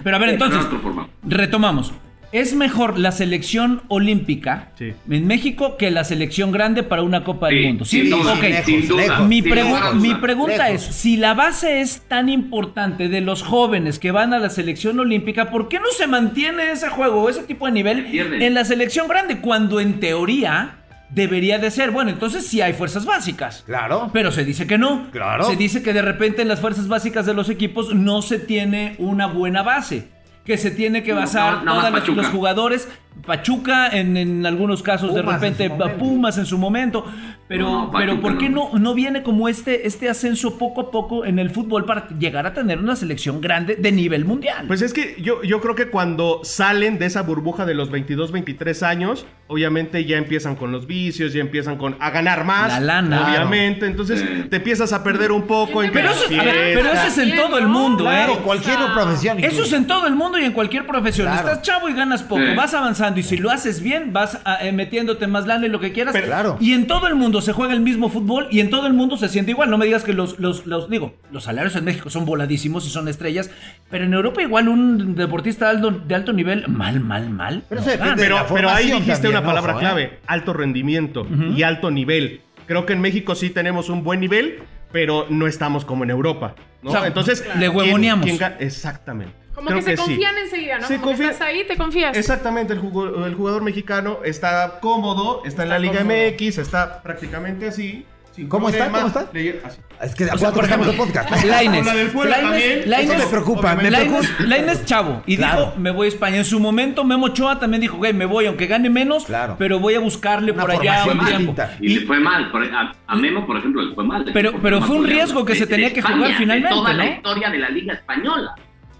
Pero a ver, entonces, Era otro formato. retomamos. ¿Es mejor la selección olímpica Sí. en México que la selección grande para una Copa del Sí, Mundo? sin duda, ok. lejos, sin duda. lejos. Mi, pregu- pregunta Lejos. es, si la base es tan importante de los jóvenes que van a la selección olímpica, ¿por qué no se mantiene ese juego o ese tipo de nivel en la selección grande cuando en teoría debería de ser? Bueno, entonces sí hay fuerzas básicas. Claro. Pero se dice que no. Claro. Se dice que de repente en las fuerzas básicas de los equipos no se tiene una buena base. Que se tiene que basar no, todos los jugadores. Pachuca, en, en algunos casos, de Pumas repente. Pumas en su momento. Pero, No, pero ¿por qué no. no, viene como este, este ascenso poco a poco en el fútbol para llegar a tener una selección grande de nivel mundial? Pues es que yo, yo creo que cuando salen de esa burbuja de los 22, 23 años, obviamente ya empiezan con los vicios, ya empiezan con a ganar más. La lana. Obviamente, entonces te empiezas a perder un poco en pero, eso, es- a ver, pero eso fiestas- es en todo el mundo, Claro, ¿eh? cualquier profesión. Eso es en todo el mundo y en cualquier profesión. Claro. Estás chavo y ganas poco, Sí. vas avanzando y si lo haces bien, vas a- eh, metiéndote más lana y lo que quieras. Pero- Claro. Y en todo el mundo se juega el mismo fútbol y en todo el mundo se siente igual. No me digas que los, los, los digo, los salarios en México son voladísimos y son estrellas, pero en Europa igual un deportista de alto, de alto nivel, mal, mal, mal. Pero no Pero, ahí dijiste también, una palabra ojo, ¿eh? clave, alto rendimiento y alto nivel. Creo que en México sí tenemos un buen nivel, pero no estamos como en Europa. ¿no? O sea, Entonces, le ¿quién- huevoneamos. quién Exactamente. Como Creo que se sí. confían enseguida, ¿no? Se Como que confía- estás ahí, te confías. Exactamente, el, jugo- el jugador mexicano está cómodo, está, en la Liga MX, está prácticamente así. ¿Cómo está? ¿Cómo está? Es que O sea, por que ejemplo, podcast. Lainez. La del Puebla Lainez- también. Lainez- Eso me preocupa, me. Lainez chavo. Y Claro. dijo, me voy a España. En su momento, Memo Ochoa también dijo, güey, me voy, aunque gane menos, Claro. pero voy a buscarle Una por allá un tiempo. distinta. Y le fue mal. por- A, a Memo, por ejemplo, le fue mal. Pero- pero fue un riesgo que de- se tenía que España, jugar de finalmente, toda ¿no? la historia de la Liga Española.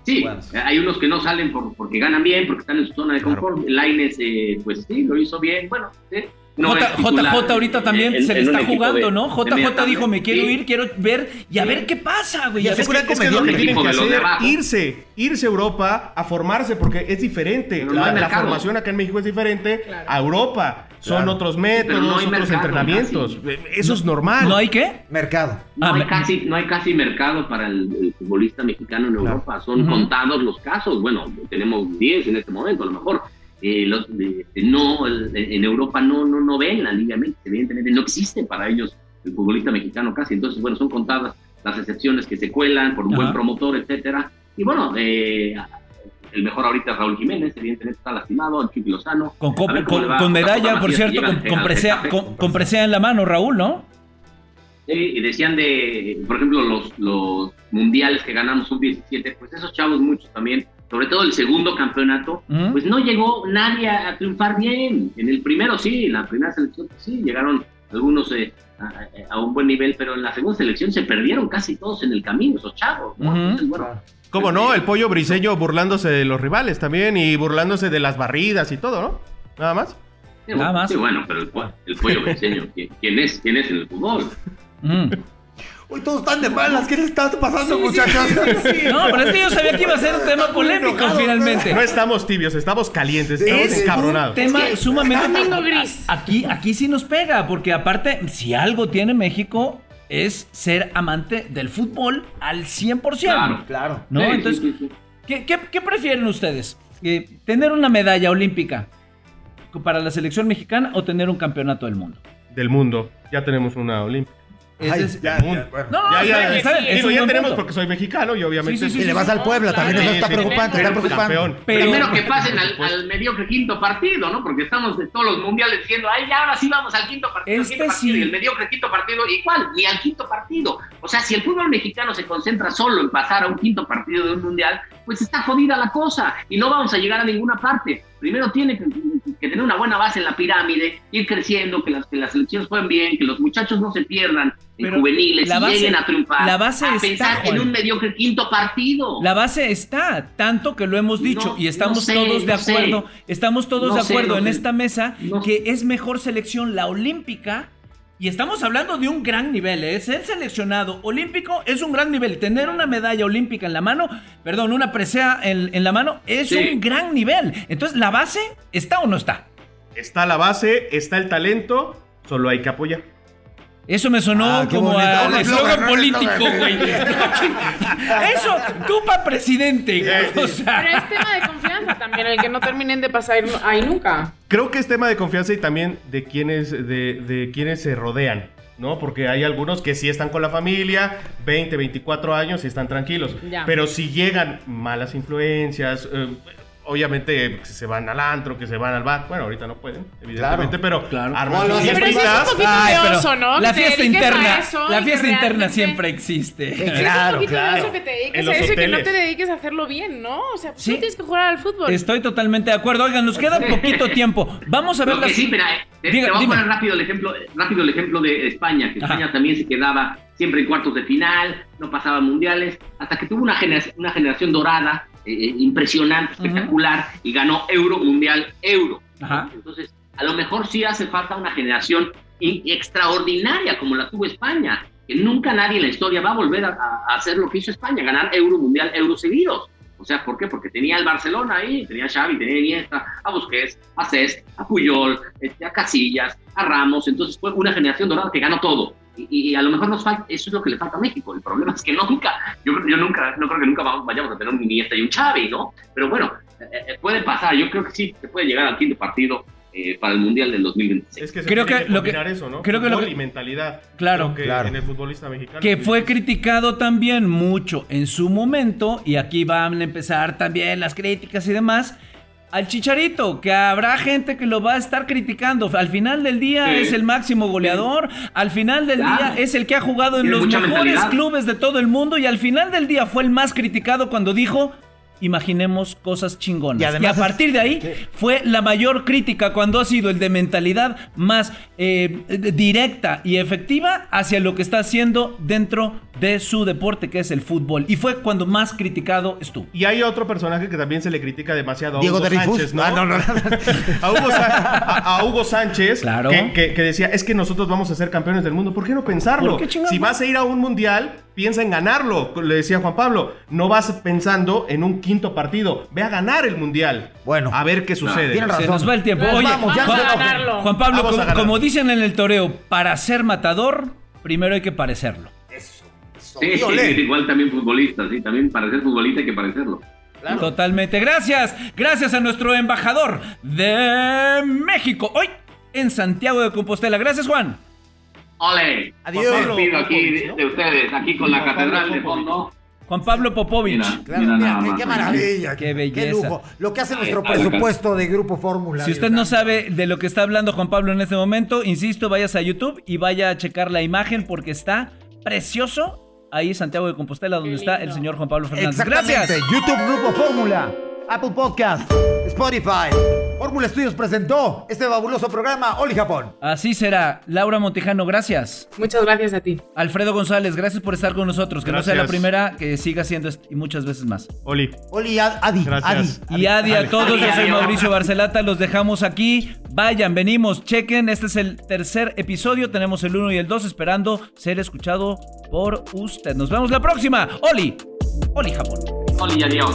Sí, Bueno. hay unos que no salen por- porque ganan bien, porque están en su zona de confort. Laines, eh, pues sí, lo hizo bien. Bueno, sí. No J- titular JJ ahorita también en- se le está jugando, de- ¿no? JJ dijo, me quiero Sí. ir, quiero ver y a Sí. ver qué pasa, güey. Y A es Es que, es que es lo que tienen que hacer, irse, irse a Europa a formarse, porque es diferente. No La, formación acá en México es diferente Claro. a Europa. Son Claro. otros métodos, no hay otros mercado, entrenamientos. Eso es normal. ¿No hay qué? Mercado. No, Ah, hay me- casi, no hay casi mercado para el, el futbolista mexicano en Europa. Son Ujú. contados los casos. Bueno, tenemos 10 en este momento, a lo mejor. Eh, los- de- no, el- en Europa no, no, no ven la Liga MX, evidentemente no existe para ellos el futbolista mexicano casi. Entonces, bueno, son contadas las excepciones que se cuelan por un Ajá. buen promotor, etcétera. Y bueno, eh, el mejor ahorita es Raúl Jiménez, evidentemente está lastimado, el Chiqui Lozano. Con, con- con medalla, por cierto, con, con presea, con- con presea en la mano, Raúl, ¿no? Sí, y decían de, por ejemplo, los, los mundiales que ganamos sub-17, pues esos chavos muchos también, sobre todo el segundo campeonato, pues no llegó nadie a, a triunfar bien. En el primero sí, en la primera selección sí, llegaron algunos eh, a, a un buen nivel, pero en la segunda selección se perdieron casi todos en el camino, esos chavos. ¿no? Ujú. Entonces, bueno, ¿Cómo no? El pollo briseño burlándose de los rivales también y burlándose de las barridas y todo, ¿no? Nada más. sí, Nada más. sí, bueno, pero el, el pollo me enseño ¿quién, es, quién es en el fútbol. Mm. Hoy todos están de malas. ¿Qué les está pasando, muchachos? No, pero es que yo sabía que iba a ser un tema polémico finalmente. No estamos tibios, estamos calientes, estamos Es un encabronados. tema sumamente gris. Aquí, aquí sí nos pega, porque aparte, si algo tiene México, es ser amante del fútbol al 100%. Claro. Claro. ¿No? Sí, sí, Entonces, sí, sí. ¿qué, qué, qué prefieren ustedes? eh, tener una medalla olímpica para la selección mexicana o tener un campeonato del mundo. Del mundo. Ya tenemos una olímpica. Ay, es- ya, mundo. ya, bueno. No, no, Ya, está Digo, tenemos punto. porque soy mexicano y obviamente. Sí, sí, Y le vas al Puebla, también eso está Sí, sí, sí. preocupante, está pues, preocupante. campeón. Pero- Primero que pasen al, supuesto. al mediocre quinto partido, ¿no? Porque estamos de todos los mundiales diciendo, ay, ya ahora sí vamos al quinto partido. al Este quinto partido", sí. Y el mediocre quinto partido, igual, ni al quinto partido. O sea, si el fútbol mexicano se concentra solo en pasar a un quinto partido de un mundial, pues está jodida la cosa y no vamos a llegar a ninguna parte. Primero tiene que, que tener una buena base en la pirámide, ir creciendo, que las, que las selecciones jueguen bien, que los muchachos no se pierdan en Pero juveniles la y lleguen a triunfar. la base a está, pensar Juan. en un mediocre quinto partido. La base está, tanto que lo hemos dicho No, y estamos no sé, todos de no sé. acuerdo, estamos todos de acuerdo en esta mesa que es mejor selección la olímpica y estamos hablando de un gran nivel, ¿eh? ser seleccionado olímpico es un gran nivel, tener una medalla olímpica en la mano, perdón, una presea en, en la mano es Sí. un gran nivel. Entonces, ¿la base está o no está? Está la base, está el talento, solo hay que apoyar. Eso me sonó Ah, como bonito. a Un eslogan político, güey. Eso, tú pa' presidente, güey. O sea, Pero es tema de confianza también, el que no terminen de pasar ahí nunca. Creo que es tema de confianza y también de quienes, de, de quienes se rodean, ¿no? Porque hay algunos que sí están con la familia, 20, 24 años y están tranquilos. Ya. Pero si llegan malas influencias, eh, obviamente que se van al antro, que se van al bar. Bueno, ahorita no pueden, evidentemente, pero Claro. arman sus Pero eso es un poquito Ay, de pero oso, ¿no? La fiesta interna, eso la fiesta interna siempre existe. Pero es Claro, un poquito de claro. que te En dediques los a eso y que no te dediques a hacerlo bien, ¿no? O sea, pues Sí. tú tienes que jugar al fútbol. Estoy totalmente de acuerdo. Oigan, nos queda poquito tiempo. Vamos a ver Lo que las. sí, mira, eh, te, Diga- te voy a poner rápido el ejemplo, rápido el ejemplo de España, que Ajá. España también se quedaba siempre en cuartos de final, no pasaba mundiales, hasta que tuvo una generación, una generación dorada, eh, eh, impresionante, espectacular, y ganó Euro, Mundial, Euro. Ajá. Entonces, a lo mejor sí hace falta una generación extraordinaria como la tuvo España, que nunca nadie en la historia va a volver a, a- hacer lo que hizo España, ganar Euro, Mundial, Euro seguidos. O sea, ¿por qué? Porque tenía el Barcelona ahí, tenía a Xavi, tenía a Iniesta, a Busquets, a Cesc, a Puyol, este, a Casillas, a Ramos. Entonces fue una generación dorada que ganó todo. Y, y a lo mejor nos falta, eso es lo que le falta a México. El problema es que nunca, yo, yo nunca, no creo que nunca vamos- vayamos a tener un Iniesta y un Xavi, ¿no? Pero bueno, eh, eh, puede pasar. Yo creo que sí, se puede llegar al quinto partido eh, para el Mundial del 2026. Es que se Creo tiene que que, lo que- eso, ¿no? creo que lo que- y mentalidad. Claro. Que Claro. en el futbolista mexicano. que fue criticado también mucho en su momento, y aquí van a empezar también las críticas y demás, al Chicharito, que habrá gente que lo va a estar criticando. Al final del día Sí. es el máximo goleador, al final del Claro. día es el que ha jugado en Tiene los mejores mentalidad. clubes de todo el mundo, y al final del día fue el más criticado cuando dijo... Imaginemos cosas chingonas. Y Y, además a partir de ahí fue la mayor crítica cuando ha sido el de mentalidad más eh, directa y efectiva hacia lo que está haciendo dentro de su deporte que es el fútbol. Y fue cuando más criticado estuvo. Y hay otro personaje que también se le critica demasiado a Diego Hugo. Sánchez, ¿no? Ah, no, no, no. a, Hugo a- a Hugo Sánchez, Claro. que, que- que decía, es que nosotros vamos a ser campeones del mundo. ¿Por qué no pensarlo? ¿Por qué si vas a ir a un mundial, piensa en ganarlo. Le decía Juan Pablo, no vas pensando en un quinto partido. Ve a ganar el mundial. Bueno. A ver qué sucede. Tiene razón. Se nos va el tiempo. Oye, vamos, ya Juan, se nos- ganarlo. Juan Pablo, Vamos a como, dicen en el toreo, para ser matador, primero hay que parecerlo. Sí, Y olé. igual también futbolista, sí, también para ser futbolista hay que parecerlo. Totalmente. Gracias. Gracias a nuestro embajador de México. Hoy en Santiago de Compostela. Gracias, Juan. ¡Ole! Adiós. Me despido aquí de, ustedes, aquí con la catedral de fondo. Juan Pablo Popovich. Mira. Claro, Mira mira, nada qué, más, qué ¿no? maravilla. Qué belleza. Qué lujo. Lo que hace nuestro presupuesto de Grupo Fórmula. Si usted no sabe de lo que está hablando Juan Pablo en este momento, insisto, vayas a YouTube y vaya a checar la imagen porque está precioso. Ahí Santiago de Compostela, donde está el señor Juan Pablo Fernández. Gracias. YouTube Grupo Fórmula, Apple Podcast, Spotify. Fórmula Estudios presentó este fabuloso programa Oli Japón. Así será. Laura Montejano, gracias. Muchas gracias a ti. Alfredo González, gracias por estar con nosotros. Que no sea la primera, que siga siendo y muchas veces más. Oli. Oli Ad- Adi. Gracias. Adi. Y Adi a todos, yo soy Adiós. Mauricio Barcelata, los dejamos aquí. Vayan, venimos, chequen, este es el tercer episodio, tenemos el 1 y el 2 esperando ser escuchado por usted. Nos vemos la próxima. Oli, Oli Japón. Oli, adiós.